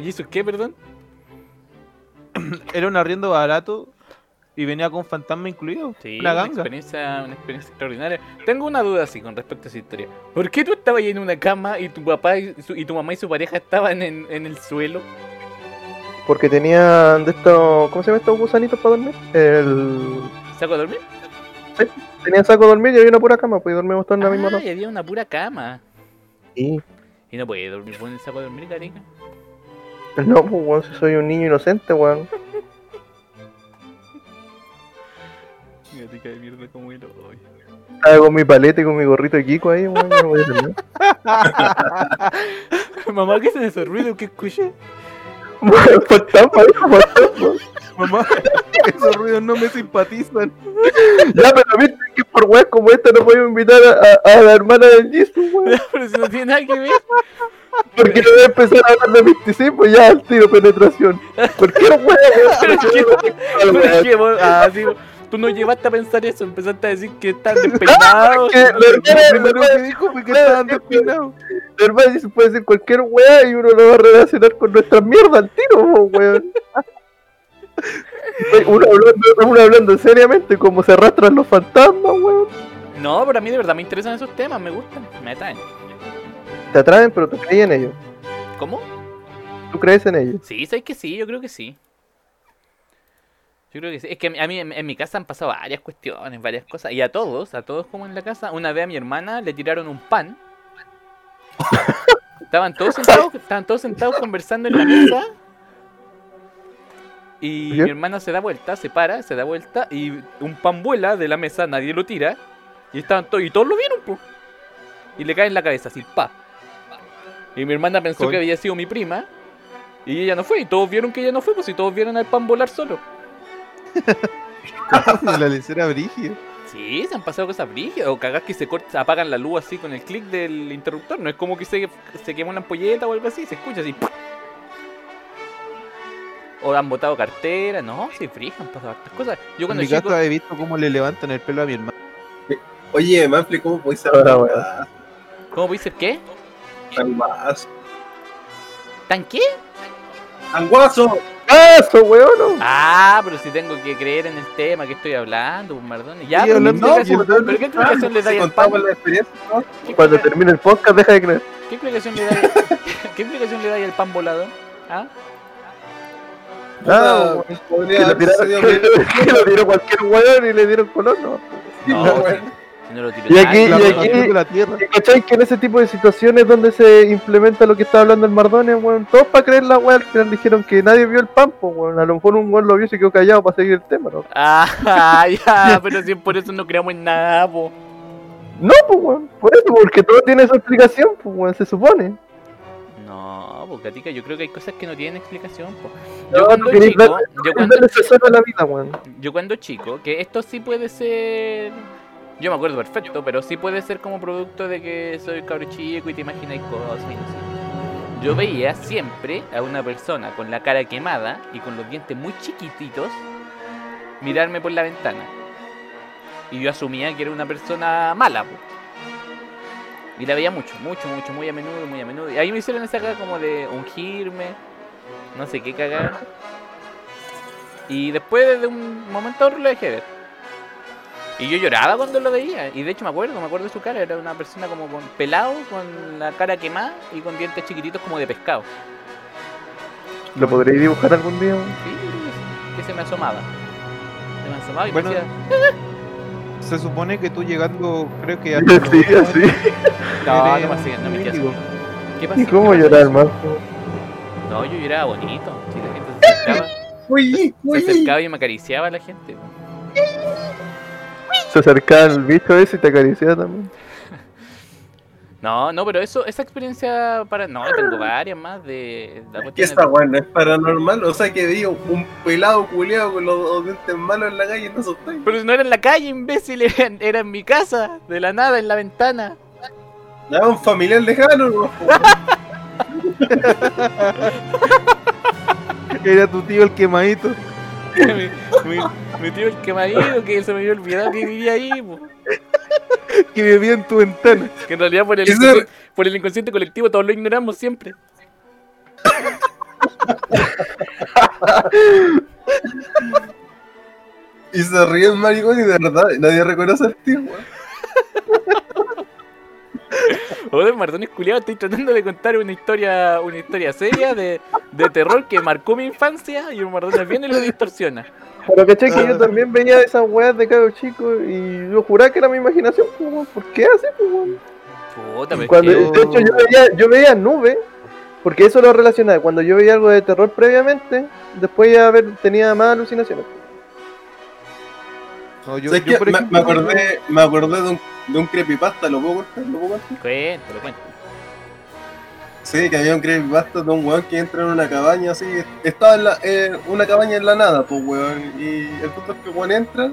Jesus, ¿qué, perdón? Era un arriendo barato y venía con fantasma incluido. Sí, una una, ganga. experiencia, una experiencia extraordinaria. Tengo una duda así con respecto a esa historia. ¿Por qué tú estabas ahí en una cama y tu papá y, su- y tu mamá y su pareja estaban en, en el suelo? Porque tenían de estos. ¿Cómo se llama estos gusanitos para dormir? El. ¿Saco a dormir? Tenían saco de dormir y había una pura cama, pues dormimos todos en la misma Ah, cama. y había una pura cama. Y. Y no puede dormir con el saco a dormir, carica. No, pues weón, si soy un niño inocente, weón. Gatica de mierda como el hoyo. Estaba con mi paleta y con mi gorrito de Kiko ahí, weón. no voy a nada. Mamá, ¿qué es ese ruido que escuché? Fantasma, dijo fantasma. Mamá, esos ruidos no me simpatizan. Ya, pero viste que por weas como esta no podemos invitar a, a- a la hermana del Jesus, weón. Pero si no tiene nada que ver. Porque no voy a empezar a hablar de misticismo ya al tiro penetración. ¿Por qué no weón? Que- que ah, sí, tú no llevaste a pensar eso, empezaste a decir que están despeinados. que hermana, la primero que dijo fue que estaban despeinados. la hermana dice puede decir cualquier wea y uno lo va a relacionar con nuestra mierda al tiro, weón. Uno hablando, uno hablando seriamente como se arrastran los fantasmas, weón. No, pero a mí de verdad me interesan esos temas, me gustan, me atraen. Te atraen, pero tú crees en ellos. ¿Cómo? Tú crees en ellos. Sí, sabes que sí, yo creo que sí. Yo creo que sí. Es que a mí- en mi casa han pasado varias cuestiones, varias cosas. Y a todos, a todos como en la casa, una vez a mi hermana le tiraron un pan. Estaban todos sentados, estaban todos sentados conversando en la mesa. Y mi hermana se da vuelta, se para, se da vuelta y un pan vuela de la mesa, nadie lo tira. Y estaban todos, y todos lo vieron, po. Y le cae en la cabeza, así, pa. Y mi hermana pensó que había sido mi prima. Y ella no fue, y todos vieron que ella no fue, pues si todos vieron al pan volar solo. la lecera brígida. Sí, se han pasado cosas brígidas. O cagás que se corta, apagan la luz así con el clic del interruptor. No es como que se, se quema una ampolleta o algo así, se escucha así. O han botado cartera, no, se frijan, han pasado hartas cosas. Yo En cuando mi chico. casa he visto cómo le levantan el pelo a mi hermano. Oye, Manfly, ¿cómo podéis saber Ahora, weón. weá? ¿Cómo puede ser qué? Tan guaso. ¿Tan qué? ¡Tan guaso! ¡Eso, weón! no! Ah, pero si tengo que creer en el tema que estoy hablando, pues Mardoni. Ya, Estoy pero, ¿qué de explicación- mierda. ¿pero qué explicación le dais al pan? contamos la experiencia, ¿no? ¿Qué Cuando termine el podcast, deja de creer. ¿Qué explicación le dais? ¿Qué explicación le dais al pan volado? ¿Ah? Ah, Puta, Que lo que tiró cualquier weón y le dieron color, ¿no? No, No, si- weón. si no lo tiró Y aquí- y aquí-. ¿Y cachai que en ese tipo de situaciones donde se implementa lo que está hablando el Mardones, weón? Todos para creer la al final dijeron que nadie vio el pampo, weón. A lo mejor un weón lo vio y se quedó callado para seguir el tema, ¿no? Ah, ya, pero si por eso no creamos en nada, po. No, pues, weón. Por eso, porque todo tiene su explicación, pues, weón, se supone. No, pues Gatica, yo creo que hay cosas que no tienen explicación, po. Yo no cuando chico, darle- yo cuando, a la vida, yo cuando chico, que esto sí puede ser... Yo me acuerdo perfecto, pero sí puede ser como producto de que soy cabro chico y te imagináis cosas y no sé. Yo veía siempre a una persona con la cara quemada y con los dientes muy chiquititos mirarme por la ventana. Y yo asumía que era una persona mala, po. Y la veía mucho, mucho, mucho, muy a menudo, muy a menudo. Y ahí me hicieron esa cara como de ungirme, no sé qué cagar. Y después de un momento a otro lo dejé de ver. Y yo lloraba cuando lo veía. Y de hecho me acuerdo, me acuerdo de su cara. Era una persona como con pelado, con la cara quemada y con dientes chiquititos como de pescado. ¿Lo podréis dibujar algún día, sí, que se me asomaba. Se me asomaba y Bueno, me decía, Se supone que tú llegando, creo que Sí, así. no, no me no me un hacían. índigo. ¿Qué pasa? ¿Y cómo llorar, más? No, yo lloraba bonito. Si la gente se acercaba, Uy, se uy. acercaba y me acariciaba a la gente. Se acercaba el bicho ese y te acariciaba también. No, no, pero eso, esa experiencia para. No, tengo varias más de. la ¿Qué cuestión esta de- weá no es paranormal? O sea que vi un pelado culeado con los dientes malos en la calle y no asustáis. Pero si no era en la calle, imbécil, era en, era en mi casa, de la nada, en la ventana. Nada, un familiar lejano, ¿no? Era tu tío el quemadito. mi, mi- mi tío el quemadito, que se me había olvidado que vivía ahí, po. Que vivía en tu ventana. que en realidad por el, inconsciente, por el inconsciente colectivo todos lo ignoramos siempre. Y se ríe el maricón y de verdad nadie reconoce al tío. Joder, Mardones culiado, estoy tratando de contar una historia, una historia seria de, de terror que marcó mi infancia y un Mardones viene y lo distorsiona. Pero caché que yo también veía esas weas de cabros chico y yo juraba que era mi imaginación, pues. ¿Por qué así, pues, Cuando, de hecho, yo veía, yo veía nubes, porque eso lo relacionaba. Cuando yo veía algo de terror previamente, después ya ver, tenía más alucinaciones. No, yo, me, ejemplo, me acordé, me acordé de un, de un creepypasta, ¿lo puedo contar? ¿Lo puedo contar? Cuéntalo, cuéntalo. Sí, que había un creepypasta de un weón que entra en una cabaña así. Estaba en la, en una cabaña en la nada, pues weón. Y el punto es que weón entra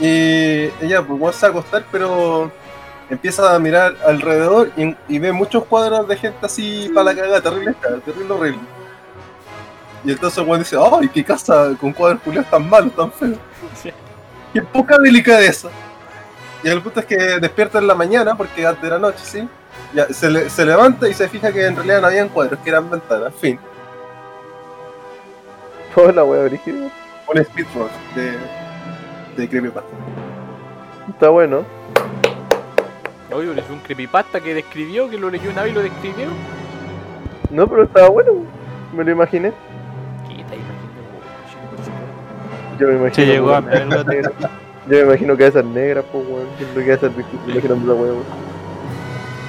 y ella, pues weón se va a acostar, pero empieza a mirar alrededor y, y ve muchos cuadros de gente así para la cagada, terrible, terrible horrible. Y entonces weón dice, ¡ay, qué casa con cuadros culiados tan malos, tan feos! Sí. ¡Qué poca delicadeza! Y el punto es que despierta en la mañana, porque antes de la noche, ¿sí? Ya, se, le- se levanta y se fija que en realidad no habían cuadros, que eran ventanas. Fin. Toda la wea brígida. Un speedrun de, de Creepypasta. Está bueno. Oye, es un creepypasta que describió, que lo leyó una vez y lo describió. No, pero estaba bueno. Me lo imaginé. ¿Qué está imaginando? Yo me imagino. Se llegó a ver la negras. Yo me imagino que esas negras, pues, weón. Siempre que esas imaginando la weón.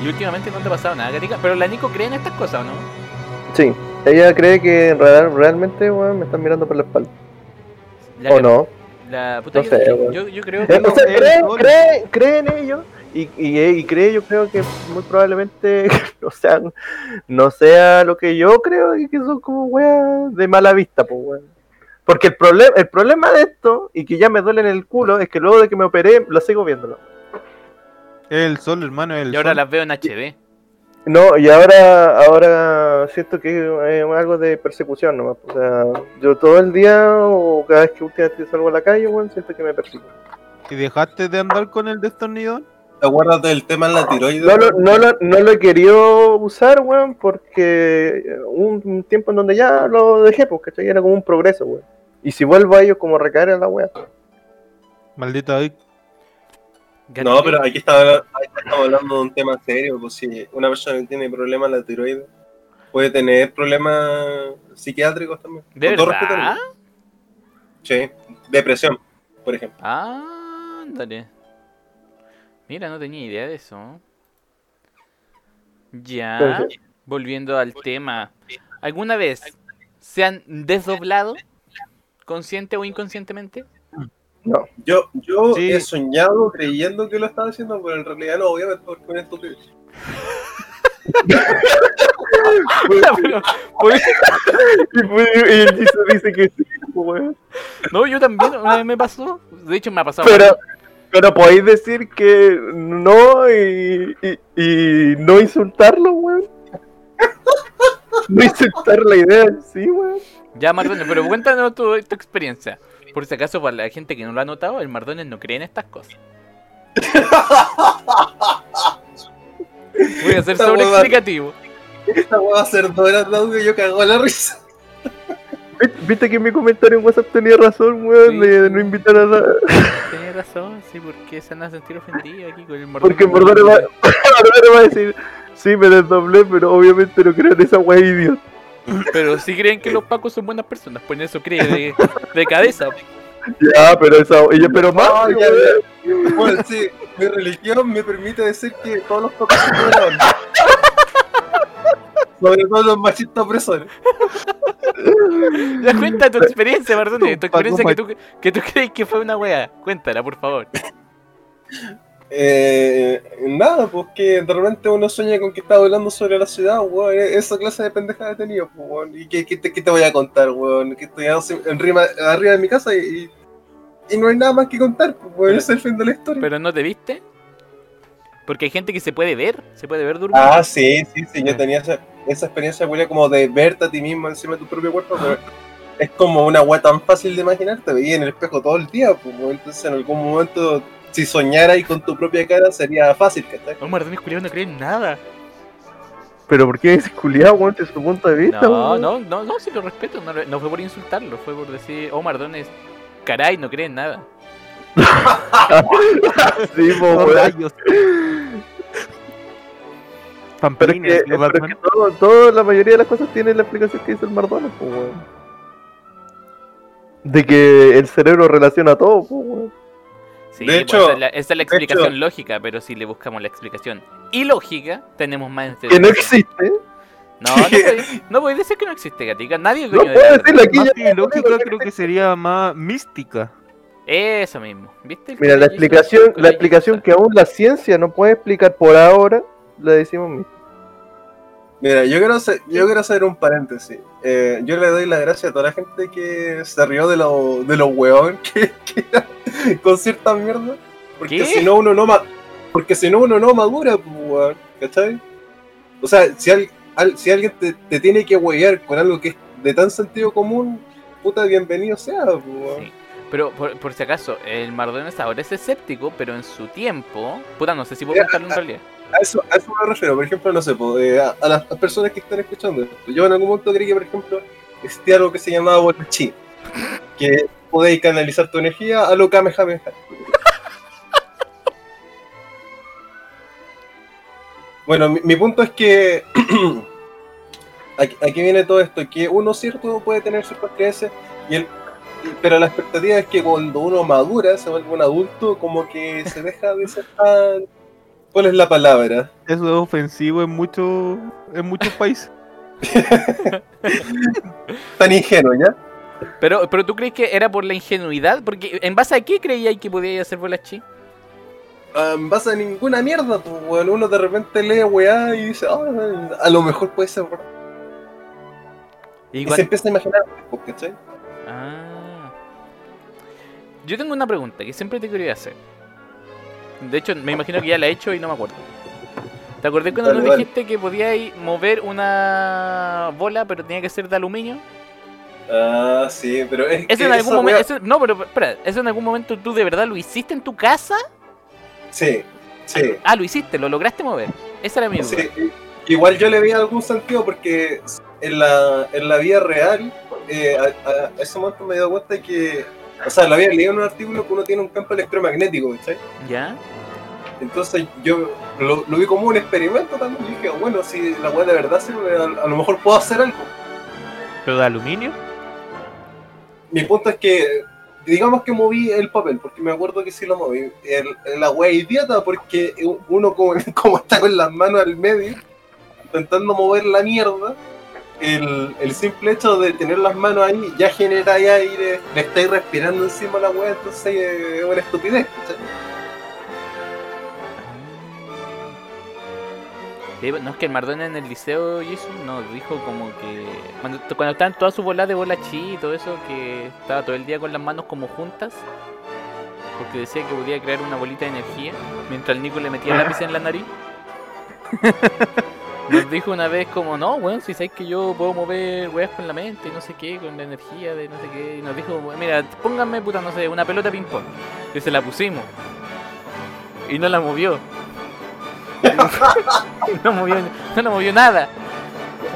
Y últimamente no te ha pasado nada, Gatica. Pero la Nico cree en estas cosas, ¿o no? Sí, ella cree que en real- realmente, weón, me están mirando por la espalda. La ¿O que- no? La puta No yo, sé, yo, creo Eh, que. o él cree, cree, cree en ello y, y, y cree, yo creo que muy probablemente no sea, no sea lo que yo creo y que son como weas de mala vista, pues weón. Porque el, problema el problema de esto, y que ya me duele en el culo, es que luego de que me operé, lo sigo viéndolo. El sol, hermano, el Y ahora sol. las veo en HD. No, y ahora, ahora siento que es algo de persecución nomás. O sea, yo todo el día o cada vez que últimamente salgo a la calle, weón, siento que me persiguen. ¿Y dejaste de andar con el destornillador? ¿Te acuerdas del tema en la tiroides? No lo, no, lo, no lo he querido usar, weón, porque hubo un, tiempo en donde ya lo dejé, pues, ¿cachai? Era como un progreso, weón. Y si vuelvo a ello, como recaer en la weá. Maldito No, pero aquí, estamos hablando de un tema serio. Pues si una persona que tiene problemas en la tiroides puede tener problemas psiquiátricos también. ¿De Con verdad? Sí, depresión, por ejemplo. Ah, ándale. Mira, no tenía idea de eso. Ya. Volviendo al tema. ¿Alguna vez se han desdoblado? ¿Consciente o inconscientemente? No. Yo, yo Sí. he soñado creyendo que lo estaba haciendo, pero en realidad no, obviamente, porque. Pero, pues, Y, el Jesus dice que sí, weón. no, yo también, una vez me pasó. De hecho, me ha pasado. Pero, pero podéis decir que no y, y, y no insultarlo, weón. No insultar la idea sí, weón. Ya, Mardones, pero cuéntanos tu, tu experiencia. Por si acaso, para la gente que no lo ha notado, el Mardones no cree en estas cosas. Voy a ser Esta sobre hueva- explicativo. Esta weá va a ser dos horas de audio y yo cago en la risa. ¿Viste- ¿Viste que mi comentario en WhatsApp tenía razón, weón? Sí. De, no invitar a la. Tenía razón, sí, porque se van a sentir ofendidos aquí con el Mardones. Porque Mordore va, Mordore va a decir: Sí, me desdoblé, pero obviamente no creo en esa weá idiota. Pero si creen que los pacos son buenas personas, pues en eso cree de, de cabeza. Ya, pero esa. ella- Pero más. No, ya, weón. ya. Bueno, sí, mi religión me permite decir que todos los papás son buenos. Sobre todo los machistas opresores. Ya cuenta tu experiencia, Mardones, tu experiencia que tú, que tú crees que fue una wea. Cuéntala, por favor. Eh, nada, pues que de repente uno sueña con que está volando sobre la ciudad, weón. Esa clase de pendejada he tenido, pues, weón. ¿Y qué, qué te, qué te voy a contar, weón? Que estoy en rima- arriba de mi casa y, no hay nada más que contar, pues, weón. Ese es el fin de la historia. Pero no te viste. Porque hay gente que se puede ver, se puede ver durmiendo. Ah, sí, sí, sí. Yo tenía esa, esa experiencia, weón, como de verte a ti mismo encima de tu propio cuerpo, pero es como una weá tan fácil de imaginar. Te veía en el espejo todo el día, pues, weón. Entonces, en algún momento, si soñara ahí con tu propia cara, sería fácil, ¿cachai? No, Mardones culiao no cree en nada. Pero ¿por qué ese culiado, weón? Desde su punto de vista, No, weón? no, no, no, sí lo respeto. No, fue por insultarlo, fue por decir, oh, Mardones, caray, no cree en nada. Sí, po. Pero es que, pero es todo, todo, la mayoría de las cosas tienen la explicación que hizo el Mardona, pues, weón. De que el cerebro relaciona todo, pues, weón. Sí, De pues, hecho- esa es la, esa es la explicación hecho- lógica, pero si le buscamos la explicación ilógica, tenemos más Que no existe. No, no puede, no puede decir que no existe, gatica. Nadie es No dueño de puedo la aquí Más ya. que lógica, creo que sería más mística. Eso mismo, ¿viste? Mira, la explicación, la explicación que aún la ciencia no puede explicar por ahora, la decimos mismo. Mira, yo quiero hacer, yo quiero hacer un paréntesis. Eh, yo le doy las gracias a toda la gente que se rió de los de los hueones que, que con ciertas mierdas. Porque si no uno no ma- porque si no uno no madura, pues, weón, ¿cachai? O sea, si, al- al- si alguien te, te tiene que huevear con algo que es de tan sentido común, puta bienvenido sea, pues, weón. Sí. Pero por, por si acaso, el Mardones ahora es escéptico, pero en su tiempo. Puta, no sé si puedo contarlo en realidad. A eso, a eso me refiero, por ejemplo, no sé, pues, a, las personas que están escuchando esto. Yo en algún momento creí que, por ejemplo, existía algo que se llamaba Bolachi, que podéis canalizar tu energía a lo Kamehameha. Bueno, mi, punto es que aquí, aquí viene todo esto, que uno cierto puede tener ciertas creencias y el, pero la expectativa es que cuando uno madura, se vuelve un adulto, como que se deja de ser tan... ¿Cuál es la palabra? Eso es ofensivo en, muchos en muchos países. Tan ingenuo, ¿ya? Pero, pero tú crees que era por la ingenuidad? Porque ¿en base a qué creíais que podía hacer bolas chi? Ah, en base a ninguna mierda, pues, weón. Uno de repente lee weá y dice, ah, a lo mejor puede ser verdad. Y se empieza a imaginar, pues, ¿cachai? Ah. Yo tengo una pregunta que siempre te quería hacer. De hecho, me imagino que ya la he hecho y no me acuerdo. ¿Te acordás cuando Dale, nos dale. dijiste que podíais mover una bola, pero tenía que ser de aluminio? Ah, sí, pero es ¿Eso que en algún momento. eso- no, pero espera, ¿eso en algún momento tú de verdad lo hiciste en tu casa? Sí, sí. Ah, lo hiciste, lo lograste mover. Esa era mi duda. Sí, igual yo le veía algún sentido porque en la, en la vida real, eh, a, a- a ese momento me he dado cuenta de que, o sea, lo había leído en un artículo que uno tiene un campo electromagnético, ¿cachai? ¿Ya? Entonces yo lo, lo vi como un experimento también y dije, bueno, si la weá de verdad sirve, a, a lo mejor puedo hacer algo. ¿Pero de aluminio? Mi punto es que, digamos que moví el papel, porque me acuerdo que sí lo moví. El, la wea idiota, porque uno como, como está con las manos al medio, intentando mover la mierda, el, el simple hecho de tener las manos ahí ya genera aire, le estáis respirando encima a la wea, entonces eh, es una estupidez. no es que el Mardona en el liceo Jesus nos dijo como que cuando, cuando estaban todas sus bolas de bola chi y todo eso, que estaba todo el día con las manos como juntas, porque decía que podía crear una bolita de energía, mientras el Nico le metía lápiz en la nariz. Nos dijo una vez como, no, weón, si sabes que yo puedo mover weas con la mente y no sé qué, con la energía de no sé qué. Y nos dijo, mira, pónganme, puta, no sé, una pelota ping pong. Y se la pusimos. Y no la movió. no movió, no la movió nada.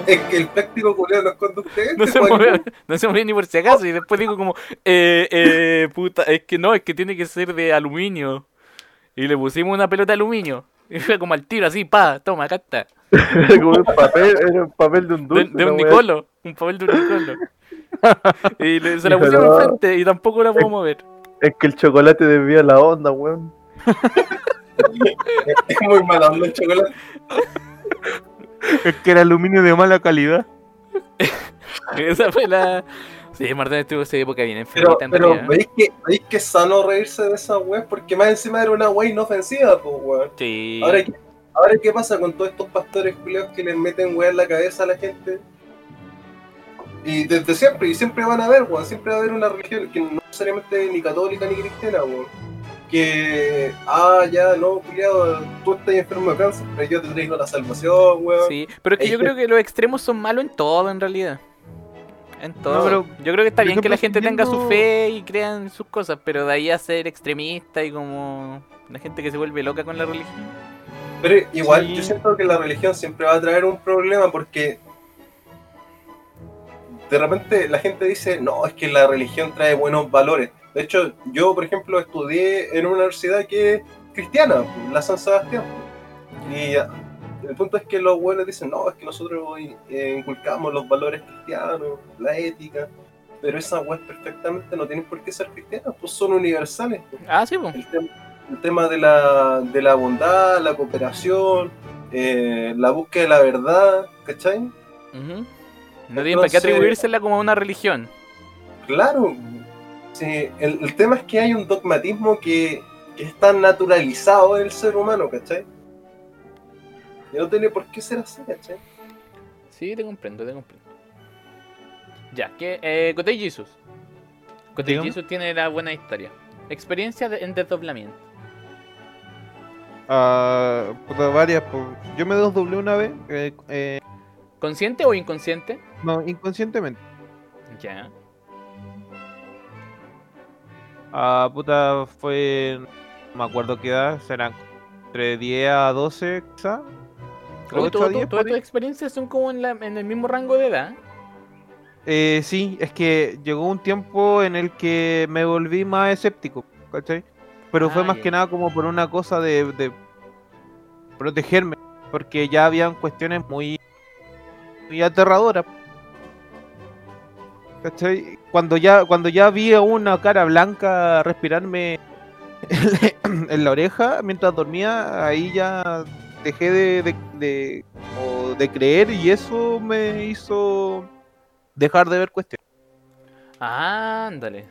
Es que el práctico culiao no es conductente. No se, pues, movió, no se movió ni por si acaso. Y después dijo como, eh, eh, puta, es que no, es que tiene que ser de aluminio. Y le pusimos una pelota de aluminio. Y fue como al tiro así, pa, toma, acá está. Era como un papel, era un papel de un dulce. de un. Nicolo, un papel de un Nicolo. Y le- se la pusimos la- enfrente y tampoco la puedo mover. Es que el chocolate desvía la onda, weón. Es muy mala onda el chocolate. Es que era aluminio de mala calidad. Esa fue la. Sí, Martín estuvo esa época bien Pero, enfermita en pero. ¿veis que, ¿veis que es sano reírse de esa wea? Porque más encima era una wea inofensiva, pues weón. Sí. Ahora, ¿qué, ahora, ¿qué pasa con todos estos pastores culiados que les meten weá en la cabeza a la gente? Y desde siempre, y siempre van a haber, weón, siempre va a haber una religión que no necesariamente ni católica ni cristiana, weón. Que, ah, ya, no, culiado, tú estás enfermo de cáncer, pero yo te traigo la salvación, weón. Sí, pero es que yo creo que los extremos son malos en todo, en realidad. En todo. pero, yo creo que está bien que la gente tenga su fe y crean sus cosas, pero de ahí a ser extremista y como la gente que se vuelve loca con la religión. Pero igual, Sí. yo siento que la religión siempre va a traer un problema porque de repente la gente dice, no, es que la religión trae buenos valores. De hecho, yo, por ejemplo, estudié en una universidad que es cristiana, la San Sebastián. Y el punto es que los buenos dicen, no, es que nosotros eh, inculcamos los valores cristianos, la ética. Pero esas weas perfectamente no tienen por qué ser cristianas, pues son universales. pues Ah, sí, pues. el, tem- el tema de la, de la bondad, la cooperación, eh, la búsqueda de la verdad, ¿cachai? Ujú. No tienen para qué atribuírsela como una religión. Claro. Sí, el, el tema es que hay un dogmatismo que, que es tan naturalizado en el ser humano, ¿cachai? Y no tiene por qué ser así, ¿cachai? Sí, te comprendo, te comprendo. Ya, que eh, Cottage Jesus. Jesus tiene la buena historia. Experiencia de- en desdoblamiento. Ah, puta, varias. po. Yo me desdoblé una vez, eh, eh, ¿Consciente o inconsciente? no, inconscientemente. Ya. Ah, puta, fue. No me acuerdo qué edad, serán entre 10 a 12, quizá. Uy, 8 a todo- 10, todo- por todas tus experiencias son como en, la- en el mismo rango de edad. Eh, sí, es que llegó un tiempo en el que me volví más escéptico, ¿cachai? Pero fue Ah, más que nada como por una cosa de, de protegerme, porque ya habían cuestiones muy, muy aterradoras. ¿Cachai? Cuando ya, cuando ya vi a una cara blanca respirarme en, en la oreja mientras dormía, ahí ya dejé de, de, de- como de creer y eso me hizo dejar de ver cuestiones. Ándale.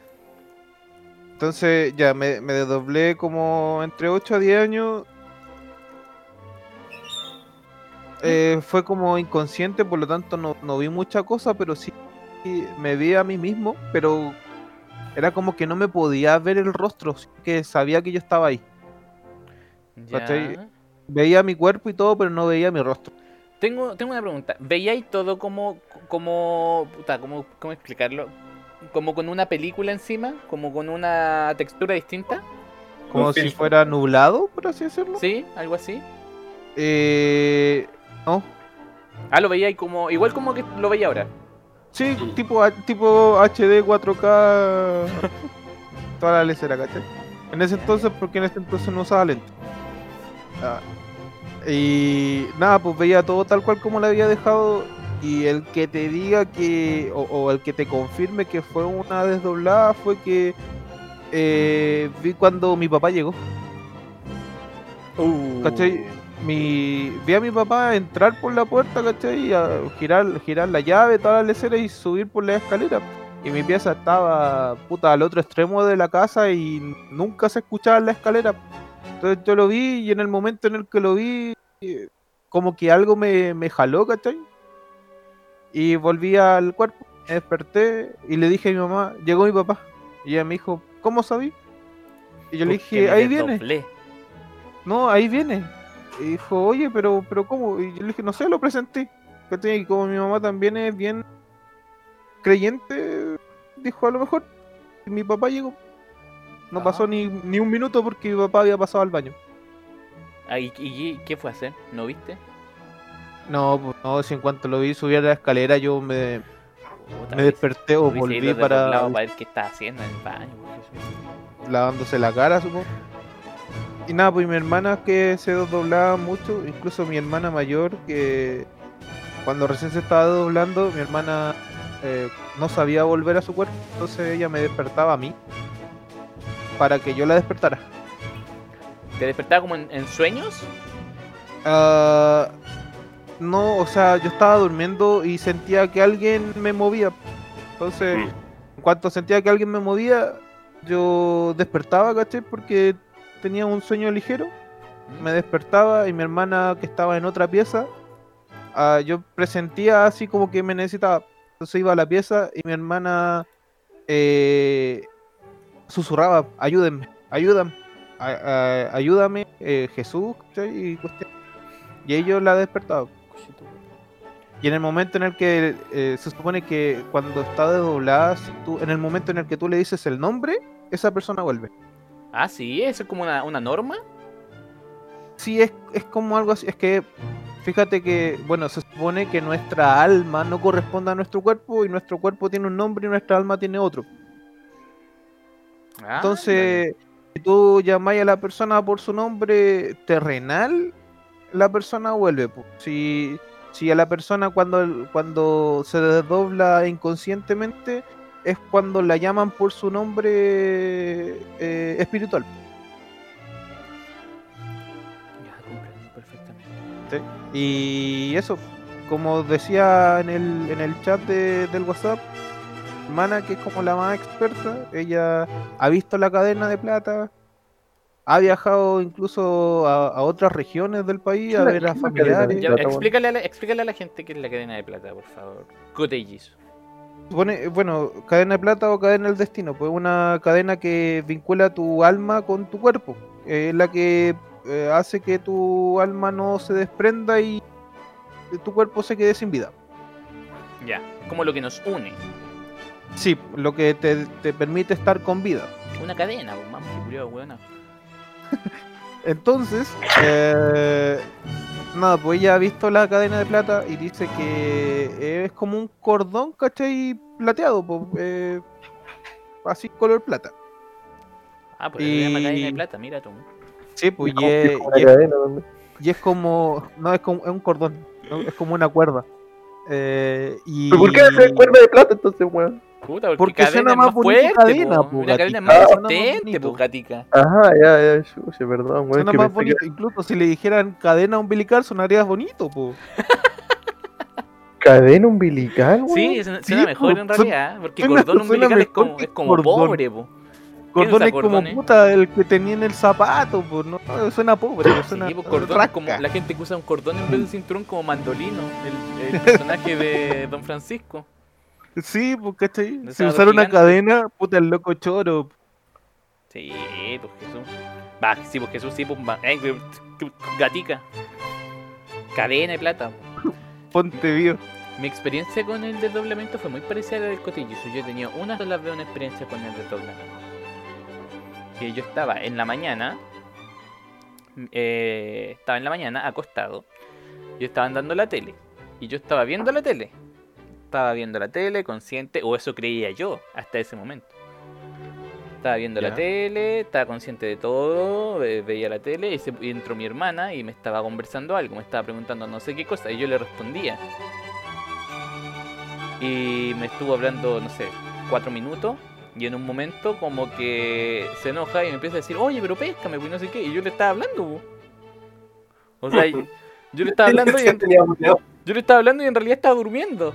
Entonces ya me, me desdoblé como entre 8 a 10 años. Eh, fue como inconsciente, por lo tanto no, no vi mucha cosa, pero sí me vi a mí mismo, pero era como que no me podía ver el rostro, que sabía que yo estaba ahí. Ya. Veía mi cuerpo y todo, pero no veía mi rostro. Tengo, tengo una pregunta. ¿Veíais todo como, como, puta, como, cómo explicarlo? Como con una película encima, como con una textura distinta, Como si fuera nublado, por así decirlo. ¿sí? Algo así. Eh, no, Ah, lo veíais como, igual como que lo veía ahora. Sí, tipo, H- tipo HD 4K. toda la lecera, ¿cachai? En ese entonces, porque en ese entonces no usaba lente. Ah, y nada, pues veía todo tal cual como lo había dejado. Y el que te diga que, o, o el que te confirme que fue una desdoblada, fue que eh, vi cuando mi papá llegó. ¿cachai? Mi, vi a mi papá entrar por la puerta, ¿cachai? Y a girar, girar la llave, toda la lecera y subir por la escalera. Y mi pieza estaba puta al otro extremo de la casa y nunca se escuchaba en la escalera. Entonces yo lo vi y en el momento en el que lo vi, como que algo me, me jaló, ¿cachai? Y volví al cuerpo, me desperté y le dije a mi mamá, llegó mi papá. Y ella me dijo, ¿cómo sabí? Y yo le dije, ahí viene. No, ahí viene. Y dijo, oye, pero, pero ¿cómo? Y yo le dije, no sé, lo presenté. ¿Cachai? Y como mi mamá también es bien creyente, dijo, a lo mejor mi papá llegó. No Ah. pasó ni, ni un minuto porque mi papá había pasado al baño. Ah, ¿y, y qué fue a hacer? ¿No viste? No, pues no, si en cuanto lo vi subir a la escalera yo me, Puta, me desperté o volví para para ver qué estaba haciendo en el baño. eso- lavándose la cara, supongo. Y nada, pues mi hermana que se doblaba mucho, incluso mi hermana mayor, que cuando recién se estaba doblando, mi hermana eh, no sabía volver a su cuerpo, entonces ella me despertaba a mí para que yo la despertara. ¿Te despertaba como en, en sueños? Ah, no, o sea, yo estaba durmiendo y sentía que alguien me movía. Entonces, Mm. en cuanto sentía que alguien me movía, yo despertaba, ¿cachai? Porque tenía un sueño ligero. Me despertaba y mi hermana que estaba en otra pieza, ah, yo presentía así como que me necesitaba. Entonces iba a la pieza y mi hermana eh, susurraba, ayúdenme, ayúdame, a- a- ayúdame, eh, Jesús. Y, cuestión. y ellos la despertaban. Y en el momento en el que eh, se supone que cuando está desdoblada, tú, en el momento en el que tú le dices el nombre, esa persona vuelve. Ah, sí, eso es como una, una norma. Sí, es, es como algo así. Es que fíjate que, bueno, se supone que nuestra alma no corresponde a nuestro cuerpo y nuestro cuerpo tiene un nombre y nuestra alma tiene otro. Ah, Entonces, si tú llamáis a la persona por su nombre terrenal, la persona vuelve. Si, si a la persona cuando, cuando se desdobla inconscientemente, es cuando la llaman por su nombre eh, espiritual. Ya comprendo perfectamente. Y eso, como decía en el, en el chat de- del WhatsApp, Mana, que es como la más experta, ella ha visto la cadena de plata, ha viajado incluso a, a otras regiones del país ¿Qué a ver a familiares. Ya, explícale, a la, explícale a la gente qué es la cadena de plata, por favor. Cotellizo. Pone- bueno, cadena de plata o cadena del destino, pues una cadena que vincula tu alma con tu cuerpo, eh, es la que eh, hace que tu alma no se desprenda y tu cuerpo se quede sin vida. Ya, es como lo que nos une. Sí, lo que te, te permite estar con vida. Una cadena, pues, mamá, que culiao, weona. Entonces, eh, nada, pues ella ha visto la cadena de plata y dice que es como un cordón, ¿cachai? Plateado, pues, eh, así color plata. Ah, pues se llama cadena de Y- plata, mira tú. Sí, pues Es y es, y es- cadena también. y es como, no, es como es un cordón, ¿no? es como una cuerda. Eh, y... ¿Pero por qué hacer cuerda de plata entonces, weón? Puta, porque, Porque cadena suena es más más bonito fuerte, cadena, po. po, Una cadena es más potente, bonito. po, gatica. Ajá, ya, ya, chuche, perdón. Suena más bonito. que- Incluso si le dijeran cadena umbilical sonaría bonito, po. Cadena umbilical, weón. Sí, suena, suena Sí, mejor po, en suena- realidad, porque suena- cordón suena umbilical es como, es como cordón. pobre, po. Cordón es como cordones? puta el que tenía en el zapato, po. No, suena pobre, suena Sí, cordón como la gente que usa un cordón en vez de cinturón como mandolino, el, el personaje de Don Francisco. Sí, pues, ¿cachai? Si usara una cadena, puta, el loco choro. Sí, pues Jesús. Va, sí, pues Jesús, sí, pues tu- gatica. Cadena de plata. Ponte vivo. Mi experiencia con el desdoblamiento fue muy parecida a la del cotillizo. Yo tenía una sola vez una experiencia con el desdoblamiento. Que yo estaba en la mañana, eh, estaba en la mañana acostado, yo estaba andando la tele, y yo estaba viendo la tele. Estaba viendo la tele, consciente, o eso creía yo hasta ese momento. Estaba viendo la tele, estaba consciente de todo, ve- veía la tele y, se, y entró mi hermana y me estaba conversando algo, me estaba preguntando no sé qué cosa y yo le respondía. Y me estuvo hablando, no sé, cuatro minutos y en un momento como que se enoja y me empieza a decir, oye, pero péscame, pues no sé qué, y yo le estaba hablando. po. O sea, yo yo le estaba hablando y en, yo le estaba hablando y en realidad estaba durmiendo.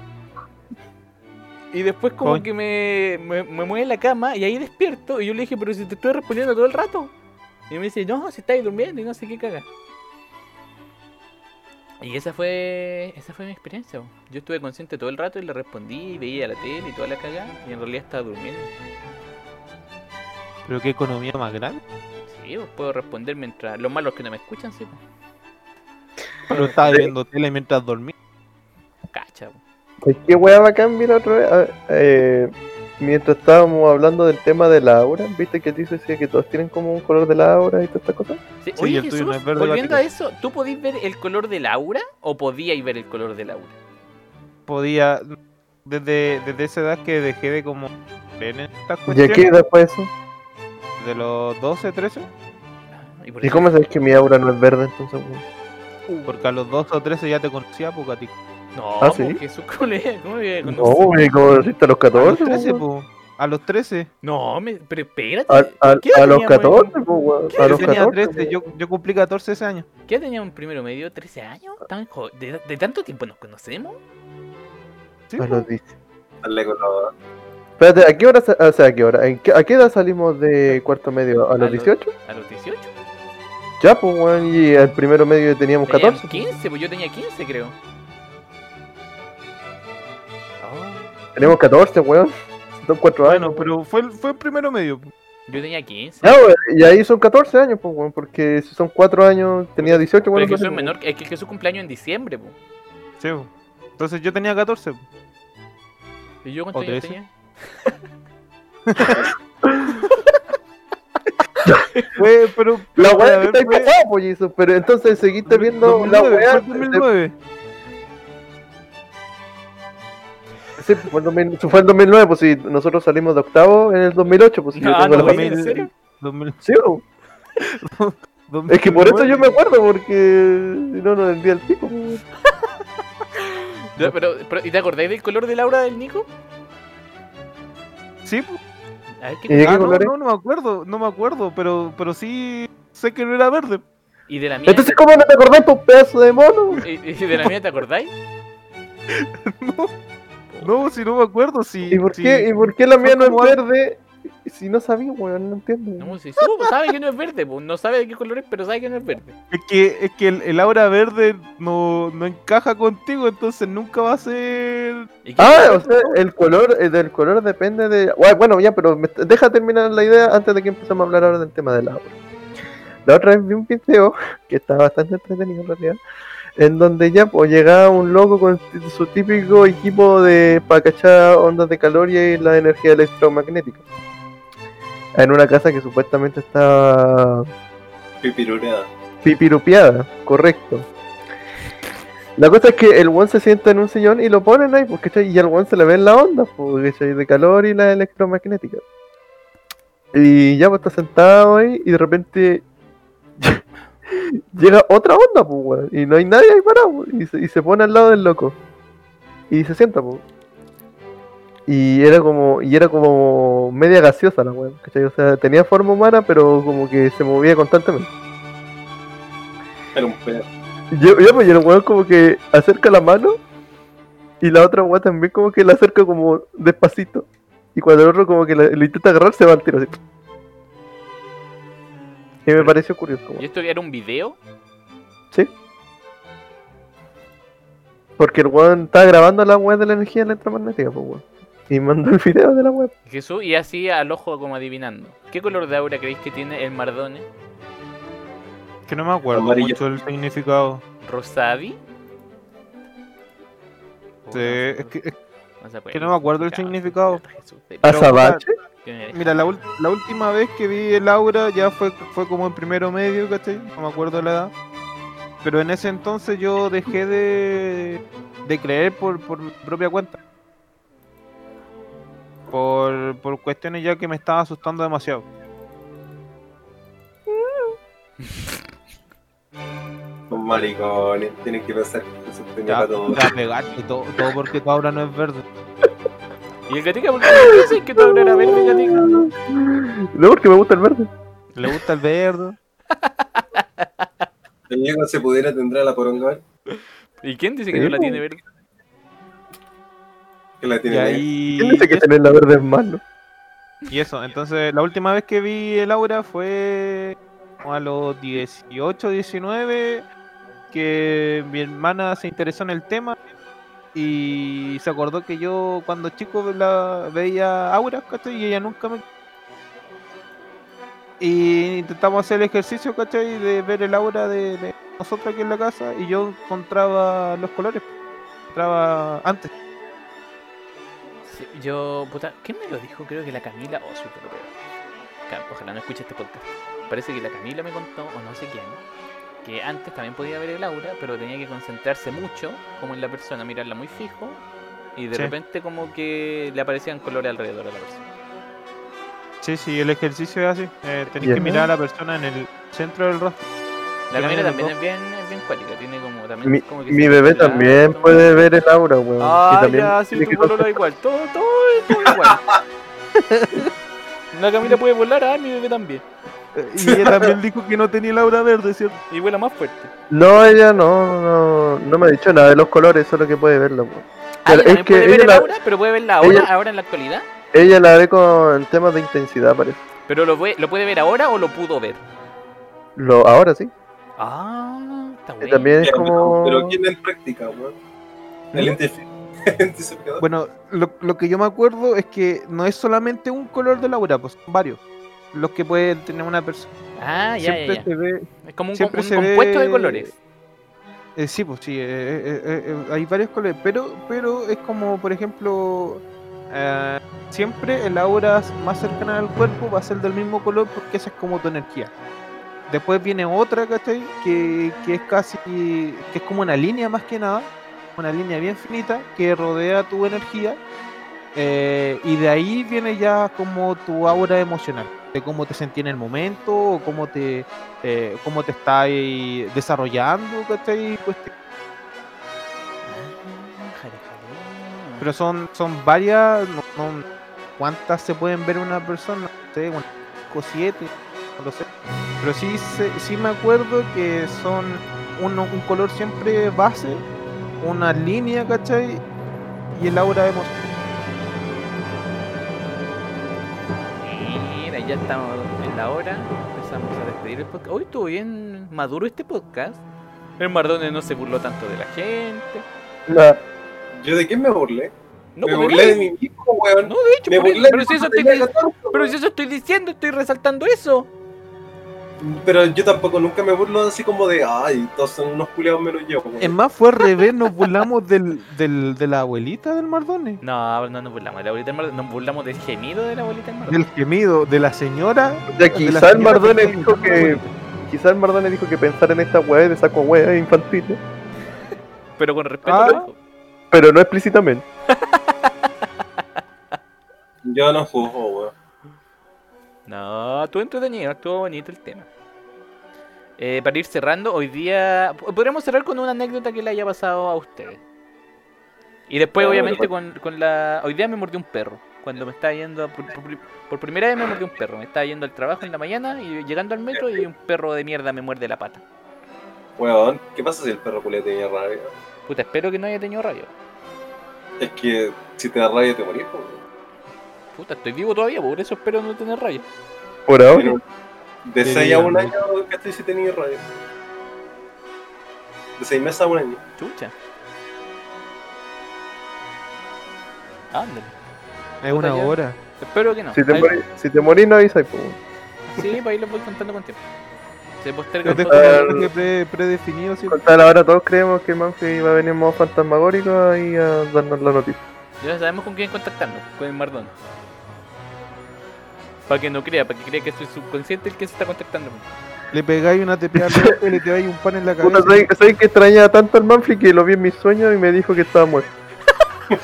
Y después como que me, me, me mueve la cama y ahí despierto y yo le dije, pero si te estoy respondiendo todo el rato. Y me dice, no, si estáis durmiendo y no sé qué caga. Y esa fue esa fue mi experiencia. Yo estuve consciente todo el rato y le respondí, veía la tele y toda la cagada y en realidad estaba durmiendo. Pero qué economía más grande. Sí, pues puedo responder mientras... Los malos que no me escuchan, sí, pues. Pero estaba viendo tele mientras dormía. Cacha, po. ¿Sabes qué weá bacán, mira otra vez? Eh, mientras estábamos hablando del tema de la aura, viste que te decía que todos tienen como un color de la aura y todas estas cosas. Sí, Sí, Oye, no Jesús, es verde, volviendo a eso, ¿tú podías ver el color del aura o podíais ver el color del aura? Podía. Desde, desde esa edad que dejé de como. ver en estas ¿Y a qué edad fue eso? De los 12, 13. ¿Y, por ¿Y cómo sabes que mi aura no es verde entonces, weón? Porque a los 12 o 13 ya te conocía, pues gatito. No, ¿Ah, po, sí? Jesús, ¿cómo le cómo le No, conocí? güey, ¿cómo naciste a los A los 14? 13, weón? pues. A los 13. No, me, pero espérate. A, a- ¿qué a los teníamos en- 14, pues, weón. A Yo los tenía 14. 13, yo, yo cumplí 14 ese año. ¿Qué edad teníamos en primero medio? ¿13 años? ¿Tan jo- de, de tanto tiempo nos conocemos? Sí, A pues. los 10. Dale con la- Espérate, ¿a qué hora, o sea, a qué hora? ¿En qué- ¿A qué edad salimos de cuarto medio? ¿A los los- 18? ¿A los 18? Ya, pues, weón, y al primero medio teníamos Teníamos 14. 15, pues yo tenía 15, creo. Tenemos 14, weón. Son 4 Bueno, años. pero fue, el- fue el primero medio. Yo tenía 15. Ya, weón, y ahí son 14 años, pues, weón, porque si son 4 años, tenía 18, Pero weón. es que soy menor, es que Jesús cumpleaños en diciembre, pues. Sí, pues. Entonces yo tenía 14. pues. ¿Y yo cuántos ¿O años 13? tenía? Fue, pero. La weá que está ahí pues, pero entonces seguiste viendo la 2009, weá. Sí, pues, fue el 2000 fue el 2009, pues si nosotros salimos de octavo en el 2008, pues si yo Ah, tengo no, la ¿en serio? 2000, Sí, weón. Es que por eso yo me acuerdo, porque si no, no vendía el pico. Ya, pero, pero, ¿Y te acordáis del color del aura del Nico? Sí, pues. A ver, ¿Y ¿qué Ah, no, no, no me acuerdo, no me acuerdo, pero, pero sí sé que no era verde. ¿Y de la mía? Entonces, ¿cómo no te acordás, pues, pedazo de mono? ¿Y, y de la mía te acordáis? No, si no me acuerdo, si. ¿Y por si- qué, ¿y por qué la mía no es verde? Si no sabía, weón, no entiendo. No, si supo, sabe que no es verde, pues. No sabe de qué color es, pero sabe que no es verde. Es que, es que el, el aura verde no, no encaja contigo, entonces nunca va a ser. ¿Y qué Ah, o sea, el color, eh, del color depende de... Bueno, ya, pero me- deja terminar la idea antes de que empecemos a hablar ahora del tema del agua. La otra vez vi un video, que está bastante entretenido en realidad, en donde ya pues llegaba un loco con su típico equipo de para cachar ondas de calor y la energía electromagnética. En una casa que supuestamente está Pipirureada. pipirupiada, correcto. La cosa es que el one se sienta en un sillón y lo ponen ahí, pues, ¿cachai? Y al one se le ven la onda, pues, ¿cachai? De calor y la electromagnética. Y ya pues está sentado ahí y de repente llega otra onda, pues, weón. Y no hay nadie ahí parado, pues, y se, y se pone al lado del loco. Y se sienta, pues. Y era como, y era como media gaseosa la weá, ¿cachai? O sea, tenía forma humana, pero como que se movía constantemente. Era un yo, yo, pues, y el weón como que acerca la mano y la otra weá también como que la acerca como despacito. Y cuando el otro como que le, le intenta agarrar, se va al tiro así. Y me pareció curioso. ¿Y esto era un video? Sí. Porque el weón estaba grabando la weá de la energía electromagnética, pues weón. Y mandó el video de la web. Jesús, y así al ojo como adivinando. ¿Qué color de aura creéis que tiene el Mardone? Que no me acuerdo Amarillo. mucho del significado. ¿Rosadi? Sí, es que, es que no me acuerdo del identificar. significado. Jesús, de- Pero, Azabache. Mira, la, última vez que vi el aura ya fue, fue como en primero medio, ¿cachai? No me acuerdo la edad. Pero en ese entonces yo dejé de, de creer por, por mi propia cuenta. Por, por cuestiones ya que me estaba asustando demasiado. Son maricones, tienen que pensar que se tenía Ya, para todo. todo, todo porque tu aura no es verde. ¿Y el gatica por qué no dices que tu aura era verde, gatica? No, porque me gusta el verde. Le gusta el verde. El Diego se pudiera tendrá la poronga ¿Y quién dice que no la tiene verde? que la tiene ahí. ¿Quién dice que tener la verde es malo? Y eso, entonces la última vez que vi el aura fue a los 18, 19, que mi hermana se interesó en el tema y se acordó que yo cuando chico veía auras, ¿cachai? Y ella nunca me... Y intentamos hacer el ejercicio, ¿cachai? De ver el aura de, nosotros aquí en la casa y yo encontraba los colores, encontraba antes. Yo, puta, ¿quién me lo dijo? Creo que la Camila. Oh, soy Ojalá no escuche este podcast. Parece que la Camila me contó, o no sé quién, que antes también podía ver el aura, pero tenía que concentrarse mucho, como en la persona, mirarla muy fijo, y de Sí. repente como que le aparecían colores alrededor de la persona. Sí, sí, el ejercicio es así. Eh, tenéis que mirar a la persona en el centro del rostro. La los también es bien, es bien cuática, tiene como también Mi, como que mi bebé también como- puede ver el aura, weón. Ah, y también ya, sí, tu que polola igual, todo, todo, todo igual. La Camila puede volar, ah, mi bebé también. Y ella también dijo que no tenía el aura verde, ¿cierto? Y vuela más fuerte. No, ella no, no, no me ha dicho nada de los colores, solo que puede verlo. weón. Ah, Pero ella es también que puede ver ella el la- aura, pero puede verla ahora, ella- ahora en la actualidad. Ella la ve con temas de intensidad, parece. Pero lo, ve- lo puede ver ahora o lo pudo ver. Lo, ahora sí. Ah, está bueno. también es como. Pero ¿quién en práctica, weón? El identificador. Bueno, lo, lo que yo me acuerdo es que no es solamente un color del aura, pues son varios. Los que puede tener una persona. Ah, ya, siempre ya, ya. se ve. Es como un, siempre un se compuesto de colores. eh, sí, pues sí, eh, eh, hay varios colores, pero, pero es como, por ejemplo, siempre el aura más cercana al cuerpo va a ser del mismo color porque esa es como tu energía. Después viene otra, ¿cachai? Que, que es casi, que es como una línea más que nada, una línea bien finita que rodea tu energía. y de ahí viene ya como tu aura emocional, de cómo te sentí en el momento, o cómo te, eh, cómo te estás desarrollando, ¿cachai? Jale, jale. Pero son, son varias, no, ¿cuántas se pueden ver una persona? No sé, unas cinco, siete, no lo sé. Pero sí, sí me acuerdo que son uno- un color siempre base, una línea, ¿cachai? Y el aura emocional. Mira, ya estamos en la hora. Empezamos a despedir el podcast. Hoy estuvo bien maduro este podcast. El Mardone no se burló tanto de la gente. Nah, ¿Yo de quién me burlé? No, me burlé de no, mí mismo, weón. No, de hecho, me burlé pero, de si eso cuando estoy, tenía 14, pero si eso estoy diciendo, estoy resaltando eso. Pero yo tampoco nunca me burlo así como de, ay, todos son unos culiados menos yo. weón. Es más, fue al revés, nos burlamos del, del, de la abuelita del Mardone. No, no nos burlamos de la abuelita del Mardone, nos burlamos del gemido de la abuelita del Mardone. Del gemido de la señora. ya de la quizá el Mardone que dijo que. Quizá el Mardone dijo que pensar en esta weá de saco weá infantil, Pero con respeto, Ah. pero no explícitamente. Yo no juzgo, weón. No, estuvo entretenido, estuvo bonito el tema. Eh, para ir cerrando, hoy día. Podríamos cerrar con una anécdota que le haya pasado a ustedes. Y después, Ah, obviamente, con, con la. Hoy día me mordió un perro. Cuando me estaba yendo. Por, por- por primera vez me mordió un perro. Me estaba yendo al trabajo en la mañana y llegando al metro y un perro de mierda me muerde la pata. Weón, ¿qué pasa si el perro culé tenía rabia? Puta, espero que no haya tenido rabia. Es que si te da rabia te morís, weón. Puta, estoy vivo todavía, por eso espero no tener rabia. Por ahora. Pero De Sí, 6 a 1 dígame. año, ¿cachai? Si tenía rabia. De 6 meses a un año. Chucha. Ándale. Es una ya. hora. Espero que no. Si te, Ahí- morís, si te morís, no avisas, pues. Sí, para ahí lo voy contando con tiempo. Se posterga un mensaje pre- predefinido, ¿sí? Con tal ahora todos creemos que Manfred iba a venir en modo fantasmagórico ahí a darnos la noticia. Ya sabemos con quién contactarnos, con el Mardón. Para que no crea, para que crea que soy subconsciente el que se está contactando. Le pegáis una tepeada y le tiráis un pan en la cabeza. ¿sabes, sabes que extrañaba tanto al Manfred que lo vi en mis sueños y me dijo que estaba muerto?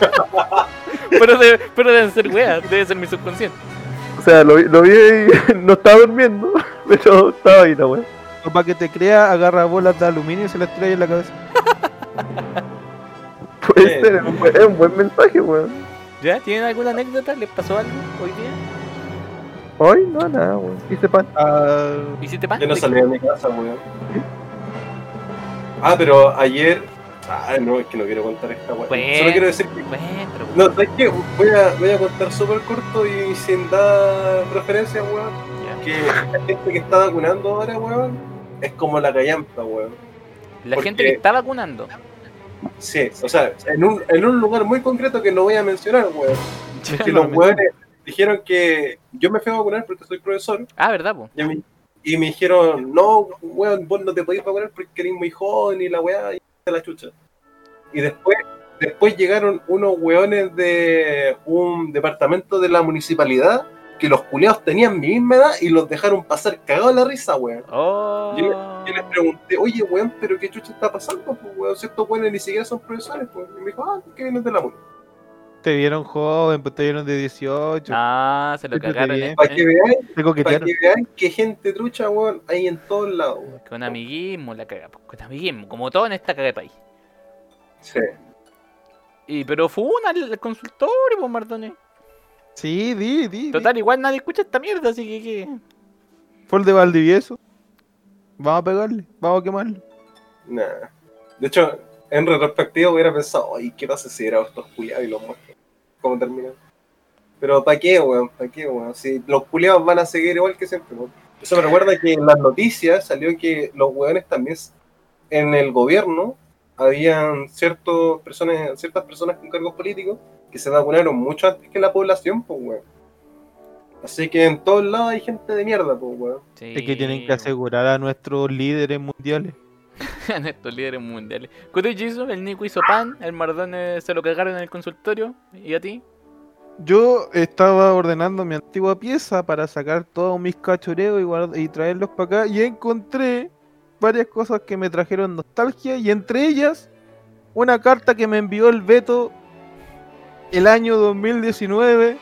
Pero, de- pero deben ser weas, debe ser mi subconsciente. O sea, lo, vi- lo vi y no estaba durmiendo, pero estaba ahí la wea. O para que te crea, agarra bolas de aluminio y se las trae en la cabeza. Puede Bien. ser, es un, buen, es un buen mensaje, weón. ¿Ya? ¿Tienen alguna anécdota? ¿Les pasó algo hoy día? Hoy no, nada, weón. Hice pan. Ah, ¿Hiciste pan? Yo no salí de mi casa, weón. Ah, pero ayer. Ah, no, es que no quiero contar esta weón. Pues- Solo quiero decir que. Cuéntalo, No, ¿sabes qué? Voy a, voy a contar súper corto y sin dar referencia, weón. Ya. Que la gente que está vacunando ahora, weón, es como la callampa, weón. La Porque- gente que está vacunando. Sí, o sea, en un, en un lugar muy concreto que no voy a mencionar, weón. Que no los weones dijeron que yo me fui a vacunar porque soy profesor Ah, ¿verdad, po? y, me dijeron, no, weón, vos no te podés vacunar porque eres muy joven y la weá y la chucha. Y después, después llegaron unos weones de un departamento de la municipalidad que los culiados tenían mi misma edad y los dejaron pasar cagados la risa, weón. Oh. Yo les pregunté, oye, weón, pero qué chucha está pasando, pues, weón, si estos weones ni siquiera son profesores, pues. Y me dijo, ah, que vienes de la MUNI. Te vieron joven, pues te vieron de 18. Ah, se lo cagaron. en- Para que Te para que veáis que gente trucha, weón, hay en todos lados, weón. Con amiguismo la caga, con amiguismo, como todo en esta caga de país. Sí. Y, pero fue una el consultorio, pues, Mardones. Sí, di, di. di. Total, igual nadie escucha esta mierda, así que. ¿qué? Fue el de Valdivieso. Vamos a pegarle, vamos a quemarlo. Nah. De hecho, en retrospectiva hubiera pensado, ay, ¿qué pasa si era estos culiados y los muestro? ¿Cómo terminan? Pero ¿para qué, weón? ¿Para qué, weón? Si los culiados van a seguir igual que siempre, weón. Eso me recuerda que en las noticias salió que los weones también en el gobierno habían ciertos personas, ciertas personas con cargos políticos que se vacunaron mucho antes que la población, pues, weón. Así que en todos lados hay gente de mierda, pues, weón. Sí, Es que tienen que asegurar a nuestros líderes mundiales. a nuestros líderes mundiales. Hizo, el Nico hizo pan, el Mardones se lo cagaron en el consultorio. ¿Y a ti? Yo estaba ordenando mi antigua pieza para sacar todos mis cachureos y, guard- y traerlos para acá y encontré varias cosas que me trajeron nostalgia y entre ellas una carta que me envió el Beto el año 2019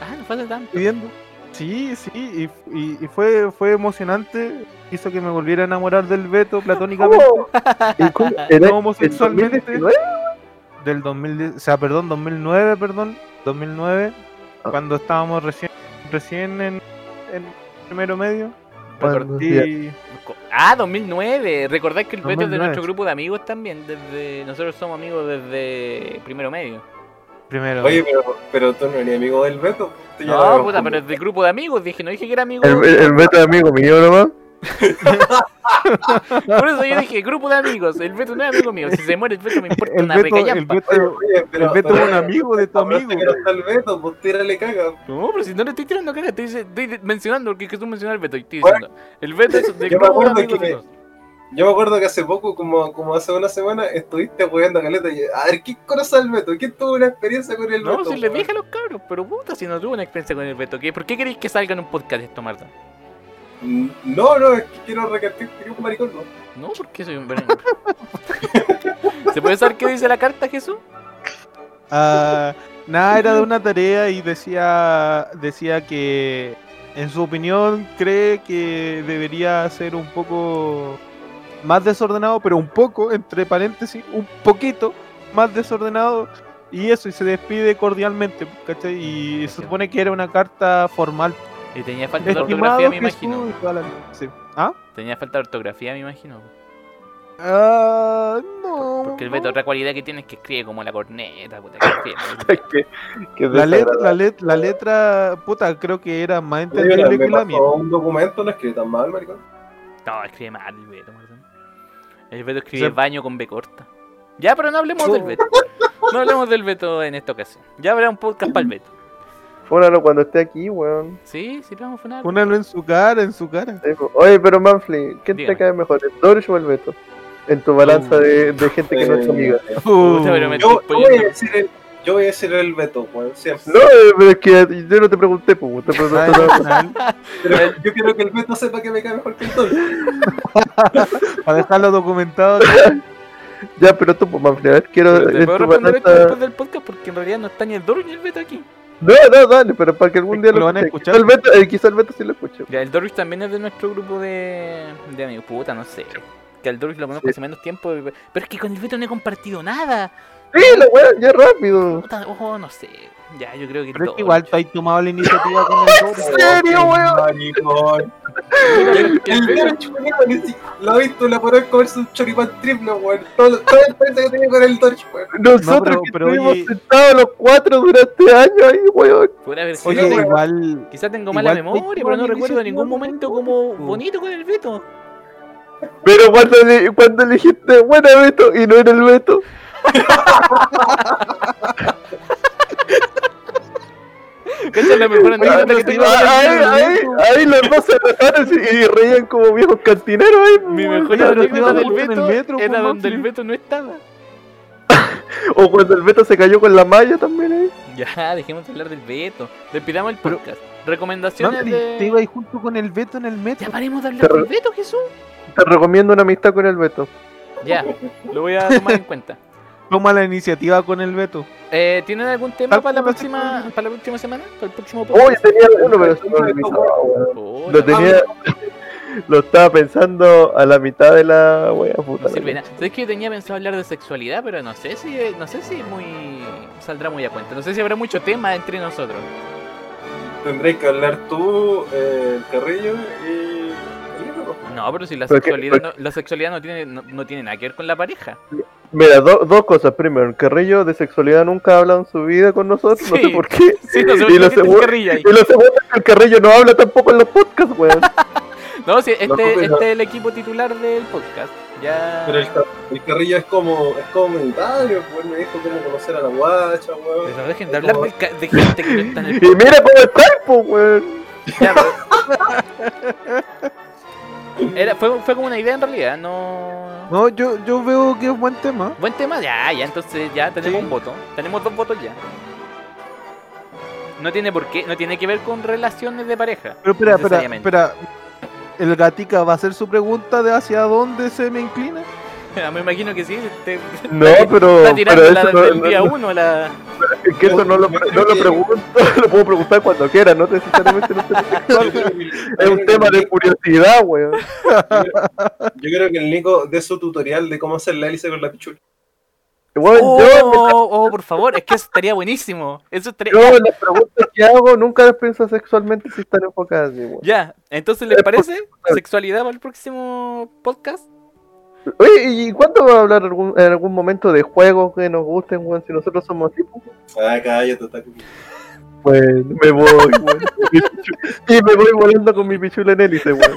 Ah, no falta tanto. pidiendo. Sí, sí, y, y- y fue, fue emocionante. Hizo que me volviera a enamorar del Beto platónicamente. ¿Cómo? ¿Y cómo? ¿Era No homosexualmente. el 2019? Del 2010, o sea, perdón, 2009, perdón, 2009, Ah. cuando estábamos recién recién en, en primero medio. Y Ah, 2009. Recordad que el Beto es de 2009. nuestro grupo de amigos también. Desde Nosotros somos amigos desde primero medio. primero. Oye, pero, pero tú no eres amigo del Beto. No, puta, pero es del grupo de amigos. Dije, no dije que era amigo. El, el, el Beto es amigo mío nomás. Por eso yo dije, grupo de amigos. El Beto no es amigo mío. Si se muere el Beto me importa el una Beto, el. Beto, Oye, oye, pero, el Beto pero- es un amigo de tu amigo. que no está el Beto, pues tírale caga. No, pero si no le estoy tirando caga, estoy, dice- estoy mencionando porque Jesús mencionó al Beto. Y estoy diciendo, el Beto es del yo me grupo de acuerdo amigos que-. Yo me acuerdo que hace poco, como, como hace una semana, estuviste jugando a caleta y a ver, ¿quién conoce al Beto? ¿Quién tuvo una experiencia con el No, Beto? si les weón? dije a los cabros, pero puta, si no tuve una experiencia con el Beto. ¿qué? ¿Por qué queréis que salga en un podcast esto, Marta? Mm, No, no, es que quiero recalcar que un maricón, no. No, porque soy un verano. ¿Se puede saber qué dice la carta, Jesús? Ah, nada, era de una tarea y decía, decía que en su opinión cree que debería ser un poco más desordenado, pero un poco, entre paréntesis, un poquito más desordenado Y eso, y se despide cordialmente, ¿cachai? Y se supone que era una carta formal. Y tenía falta de ortografía, me imagino. sí. ¿Ah? Tenía falta de ortografía, me imagino. Ah, no. Porque el Beto, otra cualidad que tiene es que escribe como la corneta, puta que que, que La letra, desagradable. la, let- la letra, puta, creo que era más entendible que la mía. un documento, no escribe tan mal, maricón. No, escribe mal el Beto, perdón. El Beto escribe O sea- baño con B corta. Ya, pero no hablemos del Beto. No hablemos del Beto en esta ocasión. Ya habrá un podcast para el Beto. Fúnalo cuando esté aquí, weón. Sí, sí, lo vamos a funar. Pónalo en su cara, en su cara. Sí. Oye, pero Manfly, ¿quién Dígame. te cae mejor, el Dorsch o el Beto? En tu balanza de, de gente que no es tu amiga. Me Yo, yo voy a decir el, yo voy a decir el Beto, weón, siempre. No, eh, pero es que yo no te pregunté, pues. Te pregunté Pero yo quiero que el Beto sepa que me cae mejor que el Tol. Para dejarlo documentado. Ya, pero tú, pues, Manfly, a ver, quiero. Pero te en puedo tu balanza- después del podcast porque en realidad no está ni el Doris ni el Beto aquí. No, no, dale, pero para que algún día lo van a escuchar. Quizá el Beto, eh, quizá el Beto sí lo escuche. Ya, el Doris también es de nuestro grupo de, de amigos. Puta, no sé. Que al Doris lo conozco Sí. hace menos tiempo. Pero es que con el Beto no he compartido nada. Sí, la weá, ya rápido. Puta, ojo, no sé. Ya, yo creo que Pero es Doris. que igual tú has tomado la iniciativa con el. ¿En serio, weón? El lo ha visto la por comer su choripán triple, weón. Todo, todo el peso que tenía con el Dodge, weón. Nosotros pero- que pero estuvimos oye- sentados los cuatro durante años ahí, weón. Puede haber Sí, sido, Oye, igual. Quizás tengo mala memoria, pero no recuerdo ningún iniciativa momento como bonito con el Beto. Pero cuando, le, cuando le dijiste, bueno, Beto, y no era el Beto. Esa es la mejor anécdota que tengo. ahí, ahí, ahí los dos se y, reían como viejos cantineros ahí. Mi mejor anécdota del en el Beto metro, era pues, donde el. Beto no estaba. O cuando el Beto se cayó con la malla también ahí. Ya, dejemos de hablar del Beto. Despidamos el podcast. Recomendaciones de. te iba ahí junto con el Beto en el metro. Ya paremos de hablar del Beto, Jesús. Te recomiendo una amistad con el Beto. Ya, lo voy a tomar en cuenta. Toma la iniciativa con el Beto. Eh, ¿Tienen algún tema para la próxima para la próxima semana? ¿Para el próximo tenía uno, pero se me olvidó. Oh, Lo tenía. Lo estaba pensando a la mitad de la wea puta. no sirve nada. Sabes que yo tenía pensado hablar de sexualidad, pero no sé si no sé si muy saldrá muy a cuenta. No sé si habrá mucho tema entre nosotros. Tendréis que hablar tú, eh, el Carrillo y. No, pero si la sexualidad no, la sexualidad no tiene no, no tiene nada que ver con la pareja. Mira, do- dos cosas. Primero, el Carrillo de sexualidad nunca ha hablado en su vida con nosotros. No sé por qué. Sí, no sé por y, lo segundo, y lo segundo es que el Carrillo no habla tampoco en los podcasts, weón. No, sí, este, No, este es el equipo titular del podcast. Ya. Pero el, Car- el Carrillo es como, es como pues me dijo cómo conocer a la guacha, weón. Pero dejen de hablar de, ca- de gente que no está en el Y mira cómo está, pues, weón. Ya, pero- Era, fue, fue como una idea en realidad, no. No, yo, yo veo que es buen tema. Buen tema, ya, ya, entonces ya tenemos Sí. un voto. Tenemos dos votos ya. No tiene por qué, no tiene que ver con relaciones de pareja. Pero espera, espera, necesariamente. espera. ¿El gatica va a hacer su pregunta de hacia dónde se me inclina? Me imagino que sí. Te, No, pero. está Pero tirando la eso desde no, el día no- uno. La... es que eso no lo, no lo pregunto. Lo puedo preguntar cuando quiera, no necesariamente sexual. Es un tema de curiosidad, weón. Yo creo que el Nico dé su tutorial de cómo hacer la hélice con la pichula. Weón, Oh, yo, oh, por favor, es que eso estaría buenísimo. Eso estaría. yo las preguntas que hago nunca las pienso sexualmente si están enfocadas así, weón. Ya, entonces ¿les parece? ¿Sexualidad para el próximo podcast? Oye, ¿y cuándo va a hablar algún, en algún momento de juegos que nos gusten, weón? Si nosotros somos así, pues, Ah, cállate, Otaku. Bueno, me voy, weón. Y me voy volando con mi pichula en hélice, weón.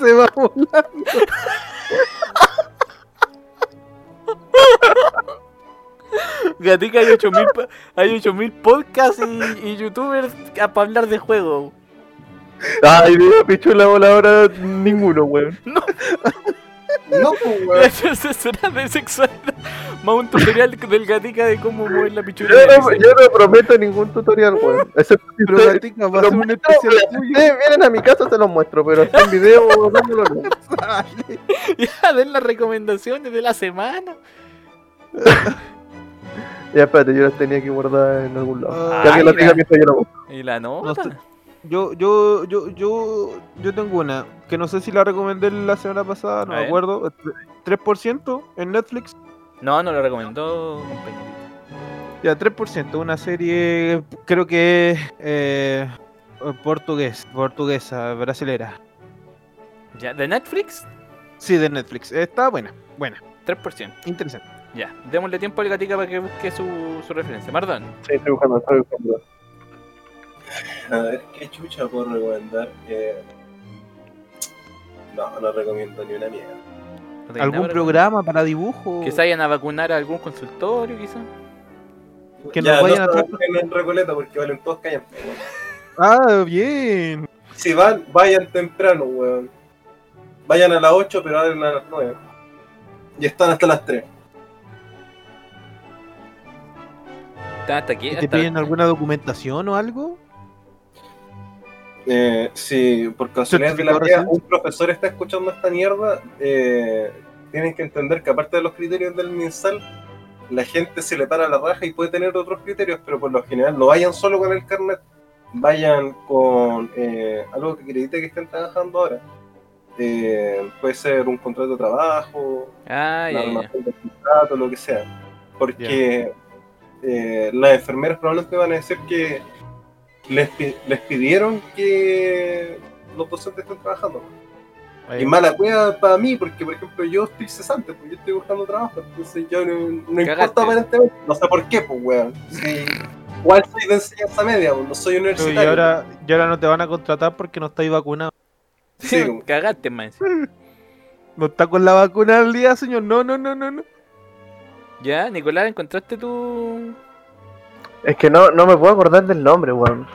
Se va volar. Gatica hay 8000 pa- hay 8000 podcasts y, y youtubers a- para hablar de juegos. Ay, diga, pichula voladora, ninguno, weón. No, pues, weón. Eso será de sexualidad. Más un tutorial del Gatica de cómo mover la pichula. Yo no, yo no prometo ningún tutorial, weón. Excepto si Pero ustedes- gatica va a lo ser un muestro, especial weón. Si tuyo. ustedes vienen a mi casa, se los muestro, pero hasta en video no lo. Ya, den las recomendaciones de la semana. Ya, espérate, yo las tenía que guardar en algún lado. Ah, que alguien las mientras yo la busco. Y la nota. No sé. Yo, yo, yo, yo, yo tengo una que no sé si la recomendé la semana pasada, no A me ver. acuerdo. 3% en Netflix. No, no lo recomendó, compañerito. Ya, 3%, una serie, creo que es eh, portugués, portuguesa, brasilera. Ya, ¿de Netflix? Sí, de Netflix. Está buena, buena, 3%. interesante. Ya, démosle tiempo al gatica para que busque su, su referencia. Mardón. Sí, estoy buscando, estoy buscando. A ver, ¿qué chucha puedo recomendar? Eh, No, no recomiendo ni una mierda. ¿No tenés ¿Algún programa para dibujo? Que se vayan a vacunar a algún consultorio, quizás. Que ya, nos vayan no a vayan en Recoleta porque valen todos callan. Ah, bien. Si van, vayan temprano, weón. Vayan a las 8, pero abren a las 9. Y están hasta las 3. ¿Están hasta aquí? ¿Y ¿Te Hasta- piden alguna documentación o algo? Eh, si por casualidad de la vida un profesor está escuchando esta mierda, eh, tienen que entender que aparte de los criterios del MinSal, la gente se le para la raja y puede tener otros criterios, pero por lo general no vayan solo con el carnet, vayan con eh, algo que acredite que estén trabajando ahora. Eh, puede ser un contrato de trabajo, Ah, renovación del contrato, lo que sea. Porque eh, las enfermeras probablemente van a decir que les, pi- les pidieron que los docentes estén trabajando. Ahí. Y mala cueva para mí, porque por ejemplo yo estoy cesante, pues yo estoy buscando trabajo, entonces yo no, importa aparentemente, no sé por qué, pues weón. Sí, igual soy de enseñanza media, pues, no soy universitario. y ahora, y ahora no te van a contratar porque no estáis vacunado. Sí, como- Cagaste, man. No está con la vacuna al día, señor. No, no, no, no, no. Ya, Nicolás, ¿encontraste tu...? Es que no, no me puedo acordar del nombre, weón.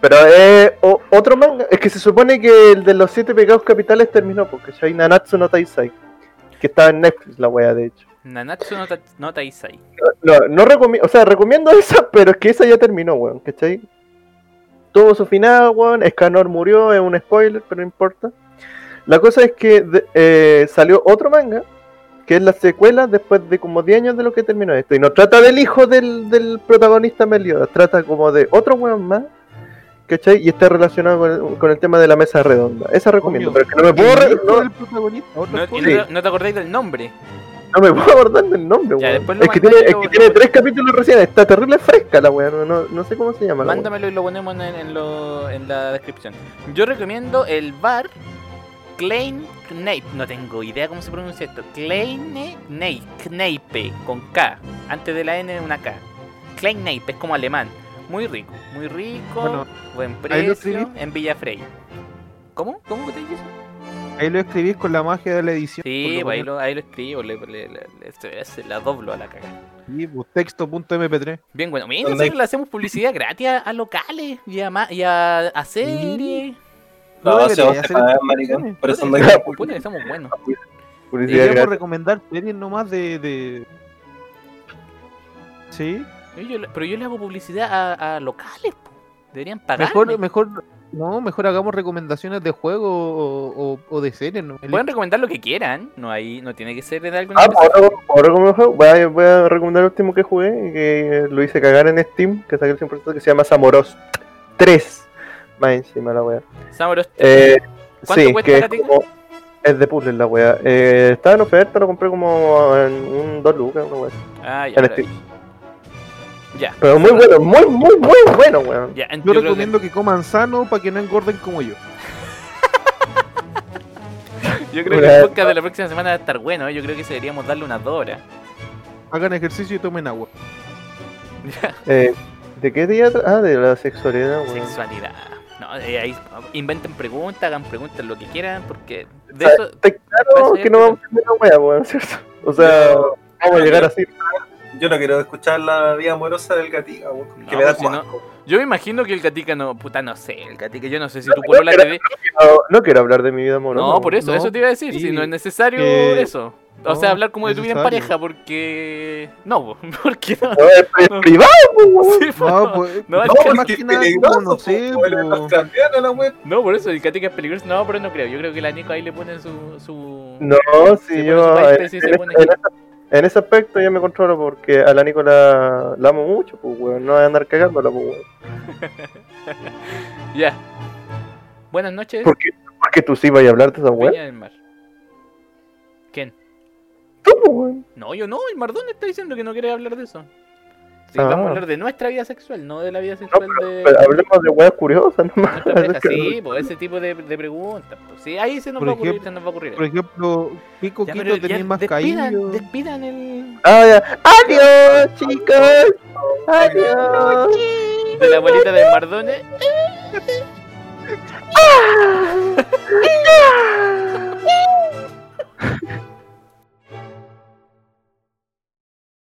Pero es otro manga. Es que se supone que el de los siete pecados capitales terminó, porque hay Nanatsu no Taisai. Que estaba en Netflix, la wea, de hecho. Nanatsu no, ta no Taisai. No, no recomiendo, o sea, recomiendo esa, pero es que esa ya terminó, weón, ¿cachai? Tuvo su final, weón, Escanor murió, es un spoiler, pero no importa. La cosa es que eh, salió otro manga, que es la secuela después de como 10 años de lo que terminó esto. Y no trata del hijo del, del protagonista Meliodas, trata como de otro weón más, ¿cachai? Y está relacionado con el, con el tema de la mesa redonda. Esa recomiendo, Obvio. pero es que no me puedo, re- ¿El hijo no, del protagonista? ¿Otro No, no, no te acordáis del nombre. no me puedo acordar del nombre, Ya, weón. Es que tiene, es lo- que lo- tiene tres capítulos recién, está terrible fresca la weón, no, no, no sé cómo se llama. la. Mándamelo y lo ponemos en, en lo- en la descripción. Yo recomiendo el bar Klein Kneip. No tengo idea cómo se pronuncia esto. Klein Kneip. Kneipe. Con K. Antes de la N una K. Klein Kneip. Es como alemán. Muy rico. Muy rico. Bueno, buen ahí lo precio. escribí. En Villafrey. ¿Cómo? ¿Cómo te dices? Ahí lo escribís con la magia de la edición. Sí, pues ahí lo ahí lo escribo. Le, le- le- la doblo a la caga. Sí, pues, texto.mp3. Bien, bueno. Mira, ¿Dónde nosotros le hacemos publicidad gratis a, locales y a, y a, a series. No, No se debería va a hacer pagar, maricón. Por eso Puta, andan puta, que somos buenos. Publicidad Deberíamos gratis. recomendar series nomás de. de... Sí, Yo- pero yo le hago publicidad a, a locales, po. Deberían pagar. mejor, mejor, no, mejor hagamos recomendaciones de juego o, o- o de series, ¿no? Pueden recomendar lo que quieran. No hay, no tiene que ser de algo. en Ah, específico. ¿puedo, puedo recomendar un juego? Voy a, voy a recomendar el último que jugué, que lo hice cagar en Steam, que saqué el 100%, que se llama Samoros 3. Más encima la wea. Samuros, Eh, ¿Cuánto sí, cuesta, que es como... Es de puzzle la wea. Eh, estaba en oferta, lo compré como en un 2 lucas, una wea. Ah, ya. Ya. Pero muy bueno, muy, muy, muy bueno, weón. Ya, Yo recomiendo que... coman sano para que no engorden como yo. yo creo que el podcast de la próxima semana va a estar bueno. ¿eh? Yo creo que deberíamos darle unas dos horas. Hagan ejercicio y tomen agua. Ya. Eh, ¿De qué día? tra- Ah, de la sexualidad, weón. Sexualidad. No, eh, ahí inventen preguntas, hagan preguntas, lo que quieran, porque de O sea, eso. Está claro que no vamos a hacer la wea, weón, ¿cierto? O sea, Yo- vamos a llegar así. Yo no quiero escuchar la vida amorosa del gatica, weón, que No, me da si no- asco. Yo me imagino que el gatica no. Puta, no sé. El gatica, yo no sé si tu polola te ve. No, no quiero hablar de mi vida amorosa. No, por eso, no, eso te iba a decir. sí, si no es necesario que- eso. O no, sea, hablar como de tu vida en pareja, porque. No, po, porque no. No, es, privado, pues. Sí, No, pues, no, no, es No, que- porque más que nada, no sé, por eso el gatica es peligroso. No, pero no creo. Yo creo que la Nico ahí le pone su. su... No, pone yo su en, MySpace y se en pone- ese- en esa- en ese aspecto ya me controlo porque a la Nicola la amo mucho, pues weón, no voy a andar cagándola, pues weón. Ya. Buenas noches. ¿Por qué, por qué tú sí vas a hablar de esa weón? Tú, weón. No, yo no. El Mardón está diciendo que no quiere hablar de eso. Sí, vamos a Ah. hablar de nuestra vida sexual, no de la vida No, sexual pero, de pero hablemos de weas curiosas nomás. Sí, pues ese tipo de, de preguntas. Pues. Sí, ahí se nos Por va a ocurrir, ejemplo- se nos va a ocurrir. Por ejemplo, ¿qué coquito tenéis más despidan, caído? despidan el Ah, ya. Adiós, chicos. Adiós. de la abuelita de Mardone. Ah.